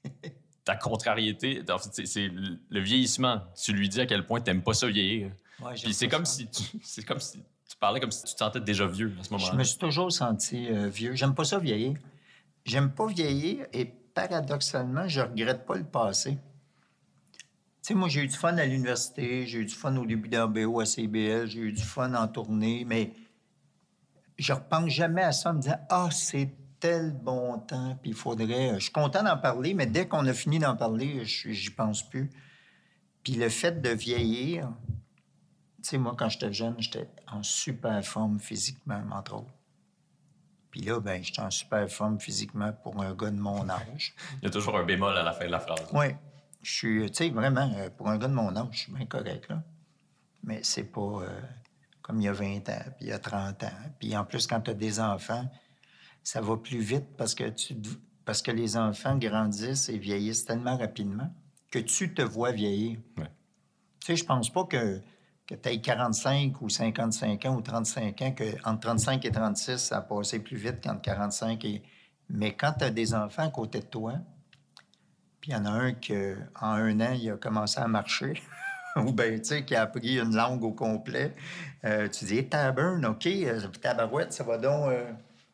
ta contrariété. En fait, c'est- le vieillissement. Tu lui dis à quel point tu n'aimes pas ça vieillir. Ouais, Puis, c'est comme si tu, comme si tu parlais comme si tu te sentais déjà vieux à ce Je moment-là. me suis toujours senti euh, vieux. J'aime pas ça vieillir. J'aime pas vieillir et paradoxalement, je regrette pas le passé. Tu sais, moi, j'ai eu du fun à l'université, j'ai eu du fun au début d'RBO à CBL, j'ai eu du fun en tournée, mais je repense jamais à ça en me disant Ah, c'est tel bon temps, puis il faudrait. Je suis content d'en parler, mais dès qu'on a fini d'en parler, je- j'y pense plus. Puis le fait de vieillir, tu sais, moi, quand j'étais jeune, j'étais en super forme physiquement, entre autres. Puis là, ben, j'étais en super forme physiquement pour un gars de mon âge. Il y a toujours un bémol à la fin de la phrase. Oui. Je suis, tu sais, vraiment, euh, pour un gars de mon âge, je suis bien correct, là. Mais c'est pas euh, comme il y a 20 ans, puis il y a 30 ans. Puis en plus, quand tu as des enfants, ça va plus vite parce que, tu, parce que les enfants grandissent et vieillissent tellement rapidement que tu te vois vieillir. Ouais. Tu sais, je pense pas que, que tu aies 45 ou 55 ans ou 35 ans, que entre 35 et 36, ça a passé plus vite qu'entre 45 et... Mais quand tu as des enfants à côté de toi, puis il y en a un qui, en un an, il a commencé à marcher, ou bien, tu sais, qui a appris une langue au complet, euh, tu dis, taburn, OK, euh, tabarouette, ça va donc... euh.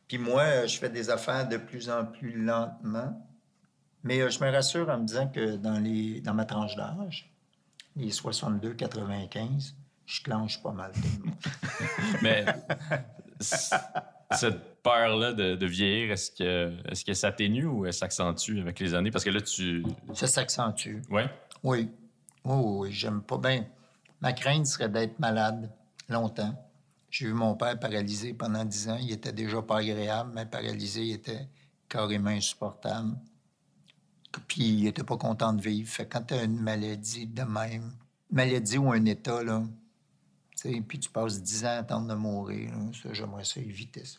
Puis moi, euh, je fais des affaires de plus en plus lentement. Mais euh, je me rassure en me disant que dans, les, dans ma tranche d'âge, les 62-95, je clenche pas mal tout le monde. Mais cette peur-là de, de vieillir, est-ce que, est-ce que ça s'atténue ou elle s'accentue avec les années? Parce que là, tu. Ça s'accentue. Ouais. Oui. Oui, oui, oui, j'aime pas bien. Ma crainte serait d'être malade longtemps. J'ai vu mon père paralysé pendant 10 ans. Il était déjà pas agréable, mais paralysé, il était carrément insupportable. Puis il n'était pas content de vivre. Fait que quand tu as une maladie de même, maladie ou un état, là, sais, puis tu passes 10 ans à attendre de mourir, ça, j'aimerais ça éviter ça.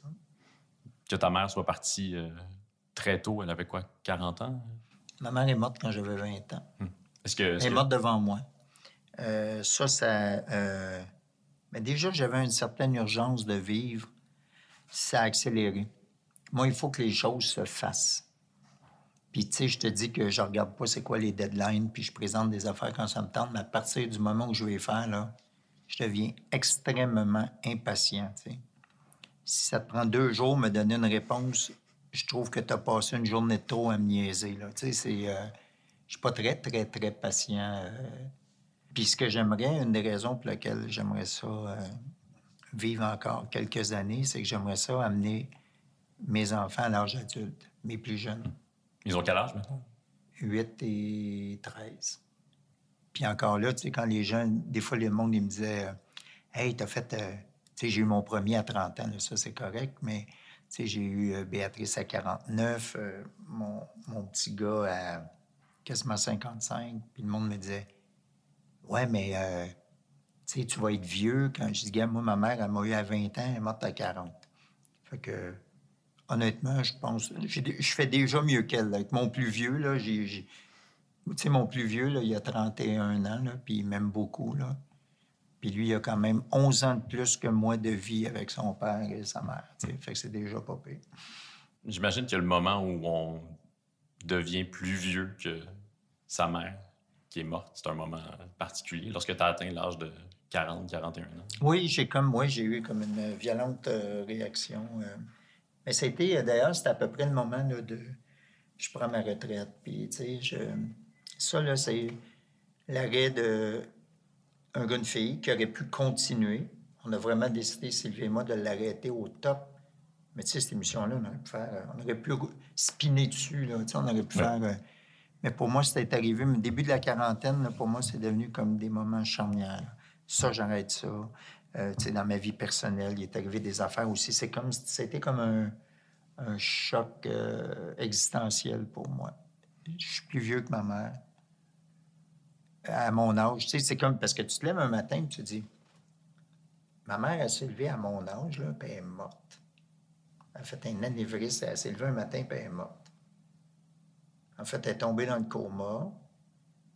Que ta mère soit partie euh, très tôt, elle avait quoi, 40 ans? Ma mère est morte quand j'avais 20 ans. Est-ce que. Elle est que- morte devant moi. Euh, ça, ça. euh, Mais déjà, j'avais une certaine urgence de vivre. Ça a accéléré. Moi, il faut que les choses se fassent. Puis, tu sais, je te dis que je regarde pas c'est quoi les deadlines, puis je présente des affaires quand ça me tente, mais à partir du moment où je vais faire, là, je deviens extrêmement impatient. Si ça te prend deux jours me donner une réponse, je trouve que tu as passé une journée de trop à me niaiser, là. Tu sais, c'est... euh, je suis pas très, très, très patient. euh. Puis ce que j'aimerais, une des raisons pour lesquelles j'aimerais ça euh, vivre encore quelques années, c'est que j'aimerais ça amener mes enfants à l'âge adulte, mes plus jeunes, Ils ont quel âge maintenant? 8 et 13. Puis encore là, tu sais, quand les gens, des fois, le monde, il me disait euh, Hey, t'as fait. euh, tu sais, j'ai eu mon premier à 30 ans, ça, c'est correct, mais tu sais, j'ai eu euh, Béatrice à 49, euh, mon, mon petit gars à quasiment 55. Puis le monde me disait Ouais, mais tu sais, tu vas être vieux. Quand je dis, moi, ma mère, elle m'a eu à 20 ans, elle est morte à 40. Fait que, honnêtement, je pense, je fais déjà mieux qu'elle. Avec mon plus vieux, là, j'ai. Tu sais, mon plus vieux, là, il a 31 ans, là, puis il m'aime beaucoup, là. Puis lui, il a quand même 11 ans de plus que moi de vie avec son père et sa mère, tu sais. Fait que c'est déjà pas pire. J'imagine qu'il y a le moment où on devient plus vieux que sa mère, qui est morte. C'est un moment particulier lorsque tu as atteint l'âge de 40, 41 ans. Oui, j'ai comme moi, j'ai eu comme une violente euh, réaction. euh. Mais c'était, euh, d'ailleurs, c'était à peu près le moment là, de je prends ma retraite. Puis, tu sais, je... ça, là, c'est l'arrêt de un gars, une fille qui aurait pu continuer. On a vraiment décidé, Sylvie et moi, de l'arrêter au top. Mais tu sais, cette émission-là, on aurait pu faire, euh, on aurait pu spinner dessus, là, tu sais, on aurait pu Ouais. faire... euh, mais pour moi, c'était arrivé, mais début de la quarantaine, là, pour moi, c'est devenu comme des moments charnières. Ça, j'arrête ça. Euh, tu sais, dans ma vie personnelle, il est arrivé des affaires aussi. C'est comme, c'était comme un, un choc euh, existentiel pour moi. Je suis plus vieux que ma mère. À mon âge, tu sais, c'est comme parce que tu te lèves un matin et tu te dis, ma mère, elle s'est levée à mon âge, là, puis elle est morte. Elle a fait un anévrisme, elle s'est levée un matin, puis elle est morte. En fait, elle est tombée dans le coma.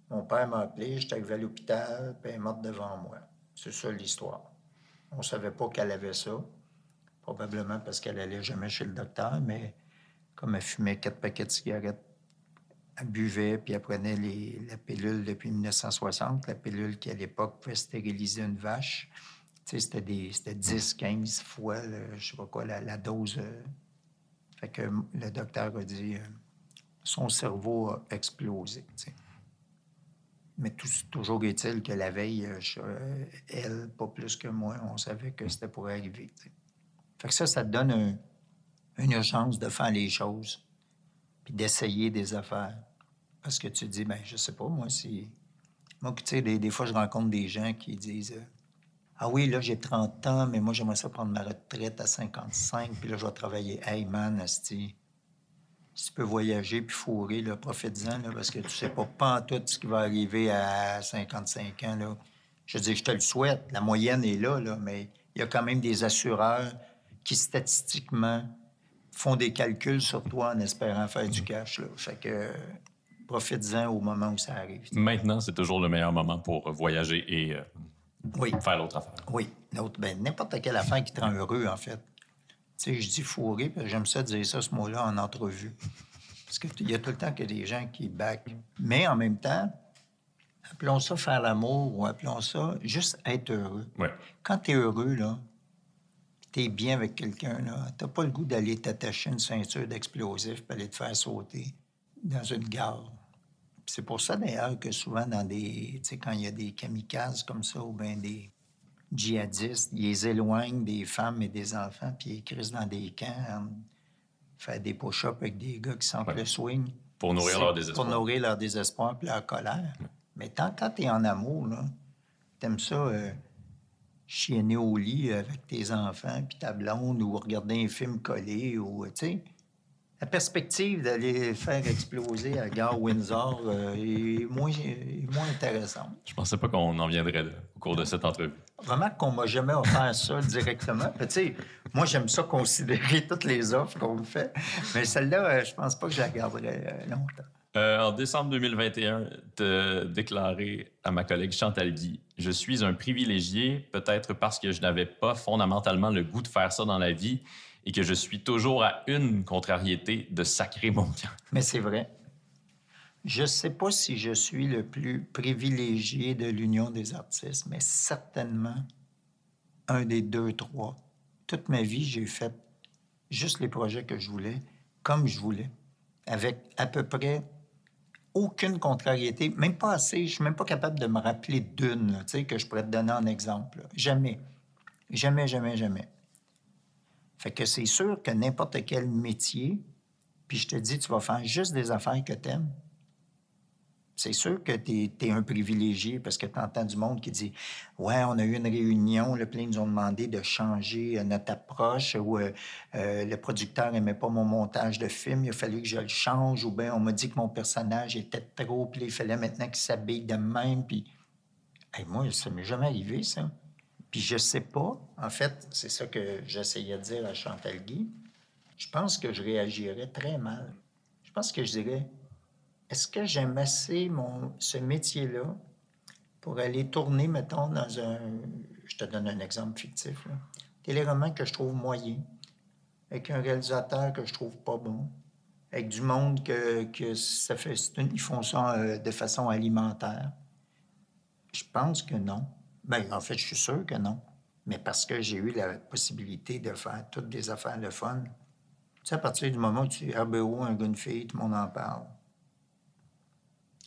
Mon père m'a appelé, j'étais arrivé à l'hôpital, puis elle est morte devant moi. C'est ça l'histoire. On ne savait pas qu'elle avait ça. Probablement parce qu'elle allait jamais chez le docteur, mais comme elle fumait quatre paquets de cigarettes, buvait, puis elle prenait les- la pilule depuis 1960, la pilule qui, à l'époque, pouvait stériliser une vache. C'était, des, c'était 10, 15 fois, je sais pas quoi, la, dose. euh. Fait que le docteur a dit, euh, son cerveau a explosé. Mais tout- toujours est-il que la veille, euh, elle, pas plus que moi, on savait que c'était pour arriver. Fait que ça, ça donne un- une urgence de faire les choses, puis d'essayer des affaires. Parce que tu dis, ben je sais pas, moi, si... Moi, tu sais, des, des fois, je rencontre des gens qui disent, euh, ah oui, là, j'ai 30 ans, mais moi, j'aimerais ça prendre ma retraite à 55, puis là, je vais travailler. Hey, man, asti, si tu peux voyager puis fourrer, là, profite-en, là, parce que tu sais pas, pas tout ce qui va arriver à 55 ans. Là. Je dire, je te le souhaite. La moyenne est là, là, mais il y a quand même des assureurs qui, statistiquement, font des calculs sur toi en espérant faire du cash. Là. Fait que euh, profites-en au moment où ça arrive. Maintenant, c'est toujours le meilleur moment pour voyager et euh, Oui, faire l'autre affaire. oui. L'autre, ben, n'importe quelle affaire qui te rend heureux, en fait. Tu sais, je dis fourré, parce que j'aime ça dire ça, ce mot-là, en entrevue. Parce qu'il y a tout le temps que des gens qui back. Mais en même temps, appelons ça faire l'amour ou appelons ça juste être heureux. Ouais. Quand tu es heureux, là, tu es bien avec quelqu'un, là, tu pas le goût d'aller t'attacher une ceinture d'explosifs et aller te faire sauter dans une gare. C'est pour ça, d'ailleurs, que souvent, dans des. Tu sais, quand il y a des kamikazes comme ça, ou bien des djihadistes, ils les éloignent des femmes et des enfants, puis ils crissent dans des camps, en- faire des push-ups avec des gars qui sentent Ouais. le swing. Pour nourrir leur désespoir. Pour nourrir leur désespoir puis leur colère. Mais tant quand tu es en amour, là, t'aimes ça euh, chienner au lit avec tes enfants puis ta blonde ou regarder un film collé ou, tu sais, la perspective d'aller faire exploser à Gare Windsor euh, est, moins, est moins intéressante. Je pensais pas qu'on en viendrait là au cours de cette entrevue. Remarque qu'on m'a jamais offert ça directement. Tu sais, moi, j'aime ça considérer toutes les offres qu'on me fait. Mais celle-là, euh, je pense pas que je la garderai euh, longtemps. Euh, en décembre 2021, tu déclaré à ma collègue Chantal Guy Je suis un privilégié, peut-être parce que je n'avais pas fondamentalement le goût de faire ça dans la vie et que je suis toujours à une contrariété de sacrer mon camp. Mais c'est vrai. Je ne sais pas si je suis le plus privilégié de l'Union des artistes, mais certainement un des deux, trois. Toute ma vie, j'ai fait juste les projets que je voulais, comme je voulais, avec à peu près aucune contrariété, même pas assez. Je suis même pas capable de me rappeler d'une, tu que je pourrais te donner un exemple. Jamais. Jamais, jamais, jamais. Fait que c'est sûr que n'importe quel métier, puis je te dis, tu vas faire juste des affaires que t'aimes. C'est sûr que tu es, un privilégié parce que tu entends du monde qui dit Ouais, on a eu une réunion, le plein nous ont demandé de changer euh, notre approche ou euh, euh, le producteur n'aimait pas mon montage de film, il a fallu que je le change ou bien on m'a dit que mon personnage était trop, puis il fallait maintenant qu'il s'habille de même. Puis moi, ça m'est jamais arrivé, ça. Puis je sais pas, en fait, c'est ça que j'essayais de dire à Chantal Guy. Je pense que je réagirais très mal. Je pense que je dirais est-ce que j'aime assez mon, ce métier-là pour aller tourner, mettons, dans un. Je te donne un exemple fictif. Là. Que je trouve moyen, avec un réalisateur que je trouve pas bon, avec du monde que, que ça fait. ça euh, de façon alimentaire. Je pense que non. Ben, en fait, je suis sûr que non. Mais parce que j'ai eu la possibilité de faire toutes des affaires de fun. Tu sais, à partir du moment où tu RBO, un gars, tout le monde en parle.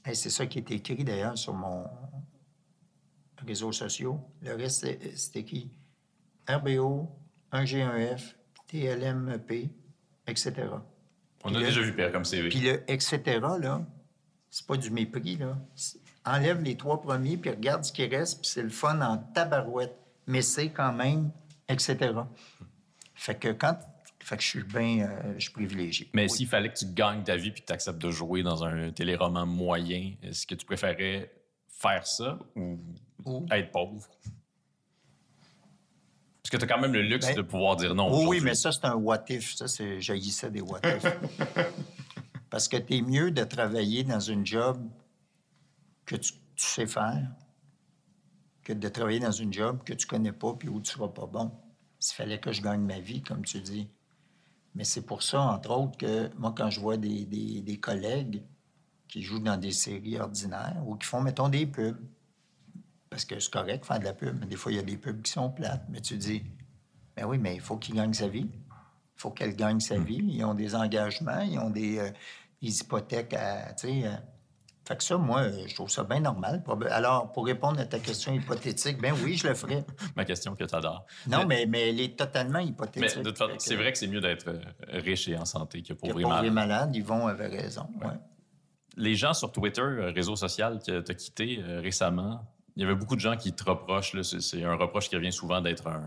Hey, c'est ça qui est écrit d'ailleurs sur mon réseaux sociaux. Le reste, c'est- c'était qui? RBO, 1G1F, TLMP, etc. On Puis a le- déjà vu pire comme CV. Puis le etc., là, c'est pas du mépris, là. Enlève les trois premiers, puis regarde ce qui reste, puis c'est le fun en tabarouette. Mais c'est quand même etc. Fait que quand... Fait que je suis bien... euh, je suis privilégié. Mais Oui. s'il fallait que tu gagnes ta vie puis que tu acceptes de jouer dans un téléroman moyen, est-ce que tu préférais faire ça ou Ou- être pauvre? Parce que tu as quand même le luxe Ben, de pouvoir dire non. Oui, mais ça, c'est un what if. Ça, c'est jaillissait des what if. Parce que t'es mieux de travailler dans une job que tu, tu sais faire que de travailler dans une job que tu connais pas puis où tu seras pas bon. S'il fallait que je gagne ma vie, comme tu dis. Mais c'est pour ça, entre autres, que moi, quand je vois des, des- des collègues qui jouent dans des séries ordinaires ou qui font, mettons, des pubs, parce que c'est correct faire de la pub, mais des fois, il y a des pubs qui sont plates, mais tu dis, ben oui, mais il faut qu'il gagne sa vie. Il faut qu'elle gagne sa vie. Ils ont des engagements, ils ont des, euh, des hypothèques à. Tu sais. Fait que ça, moi, euh, je trouve ça bien normal. Alors, pour répondre à ta question hypothétique, ben oui, je le ferais. Ma question que tu adores. Non, mais, mais elle est totalement hypothétique. que- c'est vrai que c'est mieux d'être euh, riche et en santé que pauvre et malade. malade, Yvon avait raison. Ouais. Les gens sur Twitter, euh, réseau social que tu as quitté récemment, il y avait beaucoup de gens qui te reprochent. C'est un reproche qui revient souvent d'être un,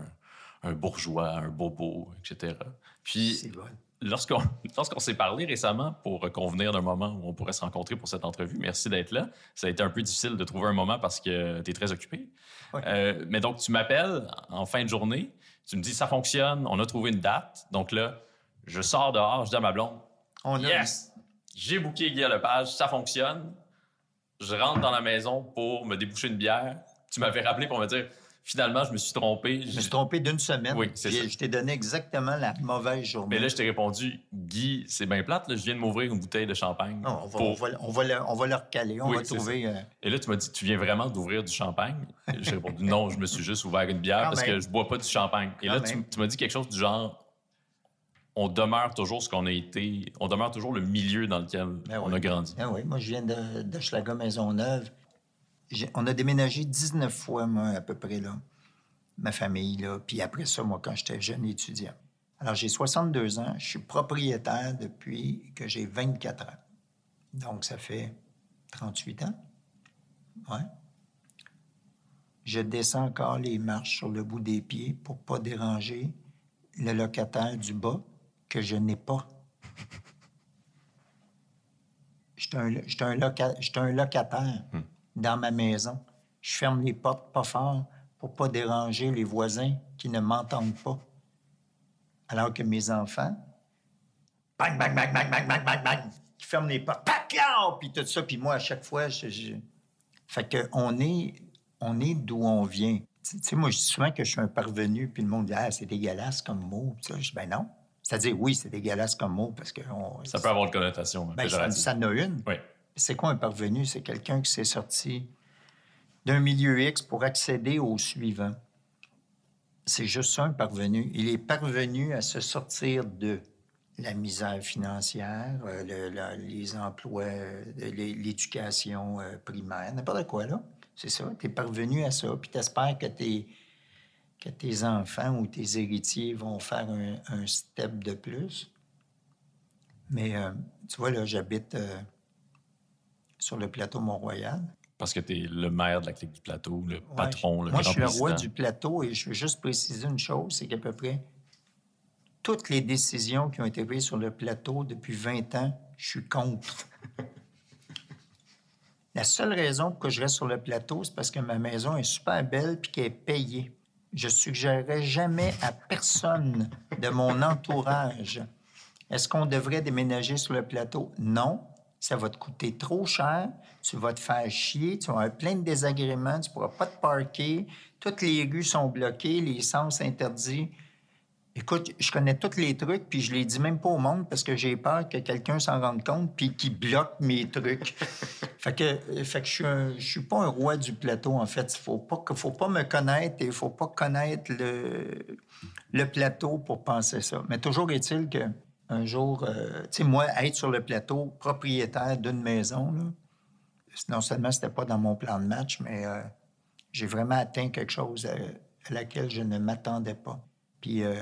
un bourgeois, un bobo, etc. Puis, C'est bon. lorsqu'on s'est parlé récemment pour convenir d'un moment où on pourrait se rencontrer pour cette entrevue, merci d'être là. Ça a été un peu difficile de trouver un moment parce que tu es très occupé. Euh, mais donc, tu m'appelles en fin de journée, tu me dis ça fonctionne, on a trouvé une date. Donc là, je sors dehors, je dis à ma blonde On Yes! J'ai booké Guy Lepage, ça fonctionne. Je rentre dans la maison pour me déboucher une bière. Tu m'avais rappelé pour me dire finalement, je me suis trompé. Je me suis trompé d'une semaine. Oui, c'est ça. Je t'ai donné exactement la mauvaise journée. Mais là, je t'ai répondu, Guy, c'est bien plate, là, je viens de m'ouvrir une bouteille de champagne. Non, on, va, pour- on, va, on, va le, on va le recaler. On Oui, va trouver. euh, Et là, tu m'as dit, tu viens vraiment d'ouvrir du champagne? J'ai répondu, non, je me suis juste ouvert une bière Quand parce même. que je bois pas du champagne. Et Quand là, tu, m'as dit quelque chose du genre, on demeure toujours ce qu'on a été, on demeure toujours le milieu dans lequel Ben on oui. a grandi. Ah oui, moi, je viens de, de Schlager Maisonneuve. On a déménagé 19 fois, moi, à peu près, là. Ma famille, là. Puis après ça, moi, quand j'étais jeune étudiant. Alors, j'ai 62 ans. Je suis propriétaire depuis que j'ai 24 ans. Donc, ça fait 38 ans. Ouais. Je descends encore les marches sur le bout des pieds pour pas déranger le locataire du bas que je n'ai pas. Un, j'étais un loca- j'étais un locataire dans ma maison. Je ferme les portes pas fort pour pas déranger les voisins qui ne m'entendent pas. Alors que mes enfants, bang, bang, bang, bang, bang, bang, bang, bang, qui ferment les portes, puis tout ça. Puis moi, à chaque fois, je... je- Fait que on est, on est d'où on vient. Tu sais, moi, je dis souvent que je suis un parvenu, puis le monde dit « Ah, c'est dégueulasse comme mot. » Je dis « Ben non. » C'est-à-dire, oui, c'est dégueulasse comme mot, parce que... on- Ça peut avoir une connotation ben, ça, ça en a une. Oui. C'est quoi un parvenu? C'est quelqu'un qui s'est sorti d'un milieu X pour accéder au suivant. C'est juste ça, un parvenu. Il est parvenu à se sortir de la misère financière, euh, les emplois, euh, l'é- l'éducation euh, primaire, n'importe quoi, là. C'est ça. Tu es parvenu à ça, puis tu espères que, tes- que tes enfants ou tes héritiers vont faire un, step de plus. Mais tu vois, là, j'habite sur le plateau Mont-Royal. Parce que tu es le maire de la clique du plateau, le patron, le Moi, je grand suis le roi du plateau et je veux juste préciser une chose, c'est qu'à peu près toutes les décisions qui ont été prises sur le plateau depuis 20 ans, je suis contre. La seule raison pour que je reste sur le plateau, c'est parce que ma maison est super belle puis qu'elle est payée. Je suggérerais jamais à personne de mon entourage est-ce qu'on devrait déménager sur le plateau? Non. Ça va te coûter trop cher. Tu vas te faire chier. Tu vas avoir plein de désagréments. Tu ne pourras pas te parker. Toutes les rues sont bloquées. Les sens interdits. Écoute, je connais tous les trucs, puis je les dis même pas au monde parce que j'ai peur que quelqu'un s'en rende compte puis qu'il bloque mes trucs. fait que, fait que je suis un- je suis pas un roi du plateau, en fait. Il faut pas, faut pas me connaître et il faut pas connaître le, le plateau pour penser ça. Mais toujours est-il que un jour, euh, tu sais, moi, être sur le plateau, propriétaire d'une maison, là, non seulement c'était pas dans mon plan de match, mais euh, j'ai vraiment atteint quelque chose à, à laquelle je ne m'attendais pas. Puis euh,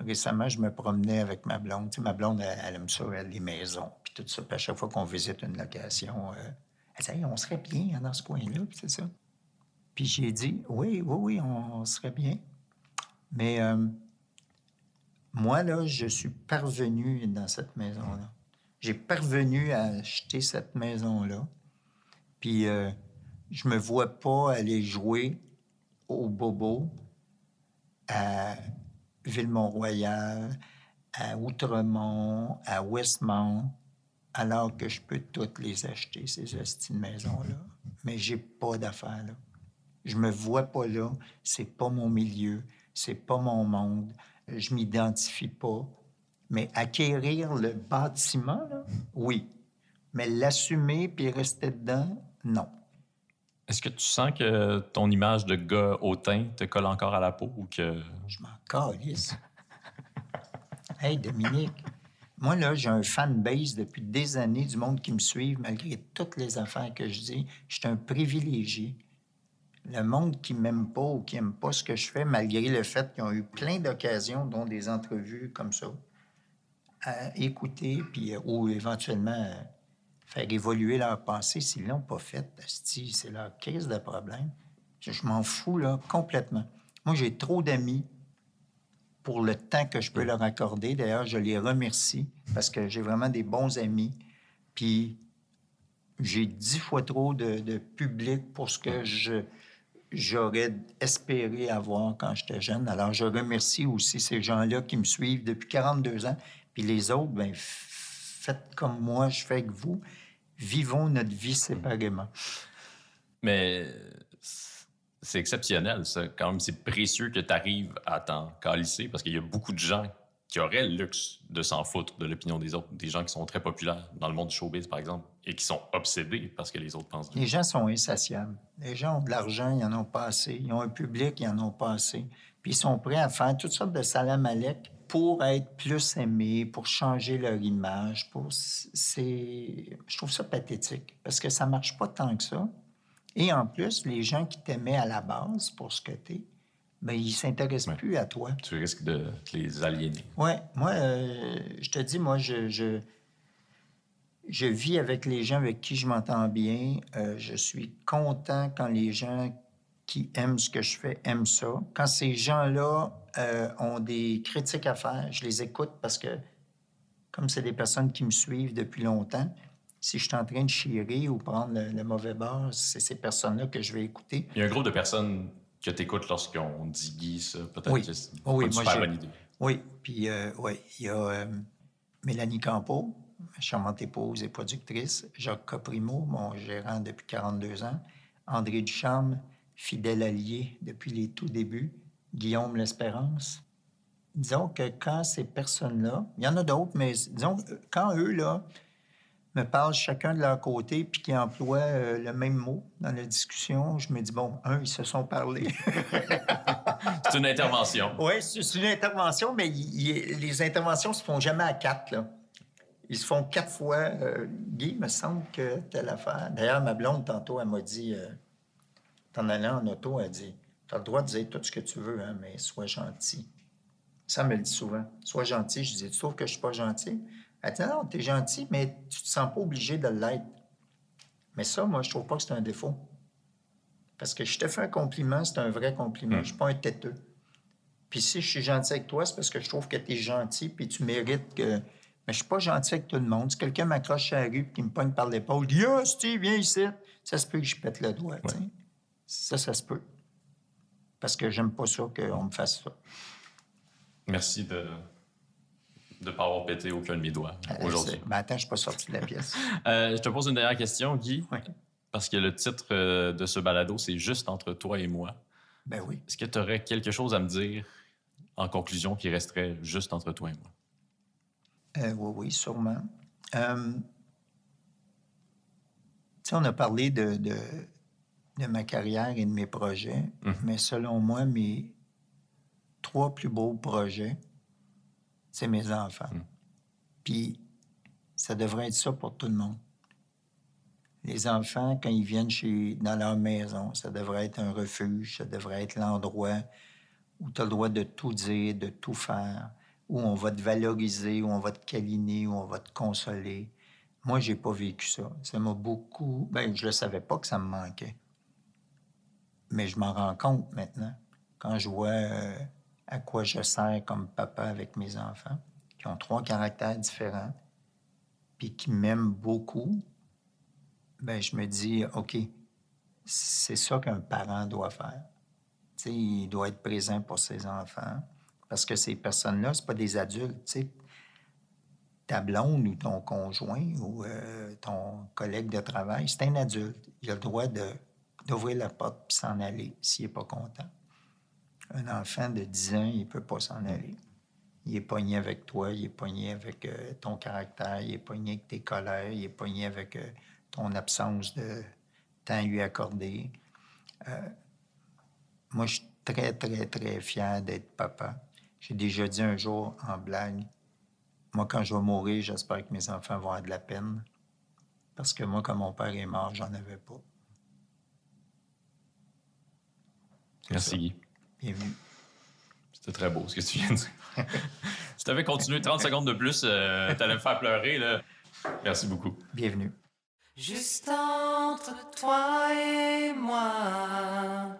récemment, je me promenais avec ma blonde. Tu sais, ma blonde, elle, aime ça, elle, les maisons, puis tout ça. Puis à chaque fois qu'on visite une location, euh, elle dit on serait bien dans ce coin-là, puis c'est ça. Puis j'ai dit Oui, oui, oui, on, on serait bien. Mais euh, moi, là, je suis parvenu dans cette maison-là. J'ai parvenu à acheter cette maison-là. Puis euh, je me vois pas aller jouer au Bobo à Ville-Mont-Royal, à Outremont, à Westmount, alors que je peux toutes les acheter, ces hosties de maisons-là. Mais j'ai pas d'affaires là. Je me vois pas là. C'est pas mon milieu. C'est pas mon monde. Je m'identifie pas. Mais acquérir le bâtiment, là, oui. Mais l'assumer puis rester dedans, non. Est-ce que tu sens que ton image de gars hautain te colle encore à la peau ou que. Je m'en calisse. hey, Dominique, moi, là, j'ai un fanbase depuis des années du monde qui me suit, malgré toutes les affaires que je dis. Je suis un privilégié. Le monde qui m'aime pas ou qui aime pas ce que je fais, malgré le fait qu'ils ont eu plein d'occasions, dont des entrevues comme ça, à écouter, puis, euh, ou éventuellement euh, faire évoluer leur pensée. S'ils l'ont pas fait, c'est leur crise de problème. Je, je m'en fous, là, complètement. Moi, j'ai trop d'amis pour le temps que je peux leur accorder. D'ailleurs, je les remercie parce que j'ai vraiment des bons amis. Puis j'ai dix fois trop de public pour ce que je j'aurais espéré avoir quand j'étais jeune. Alors, je remercie aussi ces gens-là qui me suivent depuis 42 ans. Puis les autres, ben, faites comme moi, je fais avec vous. Vivons notre vie séparément. Mais c'est exceptionnel, ça. Quand même, c'est précieux que tu arrives à t'en calisser parce qu'il y a beaucoup de gens qui auraient le luxe de s'en foutre de l'opinion des autres. Des gens qui sont très populaires dans le monde du showbiz, par exemple, et qui sont obsédés parce que les autres pensent. Les gens sont insatiables. Les gens ont de l'argent, ils en ont pas assez. Ils ont un public, ils en ont pas assez. Puis ils sont prêts à faire toutes sortes de salam alek pour être plus aimés, pour changer leur image. Pour... C'est... Je trouve ça pathétique parce que ça marche pas tant que ça. Et en plus, les gens qui t'aimaient à la base pour ce que t'es, ben, ils s'intéressent Ouais. plus à toi. Tu risques de les aliéner. Oui, moi, euh, je te dis, moi, je, je, je vis avec les gens avec qui je m'entends bien. Euh, je suis content quand les gens qui aiment ce que je fais aiment ça. Quand ces gens-là euh, ont des critiques à faire, je les écoute parce que, comme c'est des personnes qui me suivent depuis longtemps, Si je suis en train de chier ou prendre le, le mauvais bord, c'est ces personnes-là que je vais écouter. Il y a un groupe de personnes que tu écoutes lorsqu'on dit Guy, ça. Peut-être Oui. que c'est oui, une super bonne idée. Oui, puis euh, oui, il y a Mélanie Campo, charmante épouse et productrice, Jacques Caprimo, mon gérant depuis 42 ans, André Ducharme, fidèle allié depuis les tout débuts, Guillaume L'Espérance. Disons que quand ces personnes-là, il y en a d'autres, mais disons, quand eux, là, me parlent chacun de leur côté puis qui emploient euh, le même mot dans la discussion, je me dis, bon, un, ils se sont parlé. C'est une intervention. Oui, c'est une intervention, mais les interventions se font jamais à quatre. Là. Ils se font quatre fois. Euh, Guy, il me semble que telle affaire. D'ailleurs, ma blonde, tantôt, elle m'a dit, euh, en allant en auto, elle dit Tu as le droit de dire tout ce que tu veux, hein, mais sois gentil. Ça me le dit souvent. Sois gentil. Je dis Tu trouves que je suis pas gentil Elle dit Non, tu es gentil, mais tu te sens pas obligé de l'être. Mais ça, moi, je trouve pas que c'est un défaut. Parce que je te fais un compliment, c'est un vrai compliment. Je suis pas un têteux. Puis si je suis gentil avec toi, c'est parce que je trouve que tu es gentil puis tu mérites que. Mais je suis pas gentil avec tout le monde. Si quelqu'un m'accroche à la rue et qu'il me pogne par l'épaule, dit Ah, Steve, viens ici. Ça se peut que je pète le doigt. Ça, ça se peut. Parce que j'aime pas ça qu'on me fasse ça. Merci de ne pas avoir pété aucun de mes doigts Euh, aujourd'hui. Ben attends, je suis pas sorti de la pièce. Euh, je te pose une dernière question, Guy, parce que le titre euh, de ce balado, c'est Juste entre toi et moi. Ben oui. Est-ce que tu aurais quelque chose à me dire en conclusion qui resterait juste entre toi et moi? Euh, oui, oui, sûrement. Euh, on a parlé de, de, de ma carrière et de mes projets, Mhm. mais selon moi, mes trois plus beaux projets, c'est mes enfants. Mhm. Puis, ça devrait être ça pour tout le monde. Les enfants, quand ils viennent chez, dans leur maison, ça devrait être un refuge, ça devrait être l'endroit où tu as le droit de tout dire, de tout faire, où on va te valoriser, où on va te câliner, où on va te consoler. Moi, j'ai pas vécu ça. Ça m'a beaucoup... Ben, je ne savais pas que ça me manquait. Mais je m'en rends compte maintenant, quand je vois euh, à quoi je sers comme papa avec mes enfants, qui ont trois caractères différents, puis qui m'aiment beaucoup, ben, je me dis, OK, c'est ça qu'un parent doit faire. Tu sais, il doit être présent pour ses enfants. Parce que ces personnes-là, ce pas des adultes. tu sais. Ta blonde ou ton conjoint ou euh, ton collègue de travail, c'est un adulte. Il a le droit d'ouvrir la porte et s'en aller s'il n'est pas content. Un enfant de 10 ans, il ne peut pas s'en aller. Il est pogné avec toi, il est pogné avec euh, ton caractère, il est pogné avec tes colères, il est pogné avec euh, ton absence de temps lui accordé. Moi, je suis très, très, très fier d'être papa. J'ai déjà dit un jour en blague, moi, quand je vais mourir, j'espère que mes enfants vont avoir de la peine. Parce que moi, quand mon père est mort, j'en avais pas. Merci, ça. Guy. Bienvenue. C'était très beau ce que tu viens de dire. si tu avais continué 30 secondes de plus, tu allais me faire pleurer. Là. Merci beaucoup. Bienvenue. Juste entre toi et moi,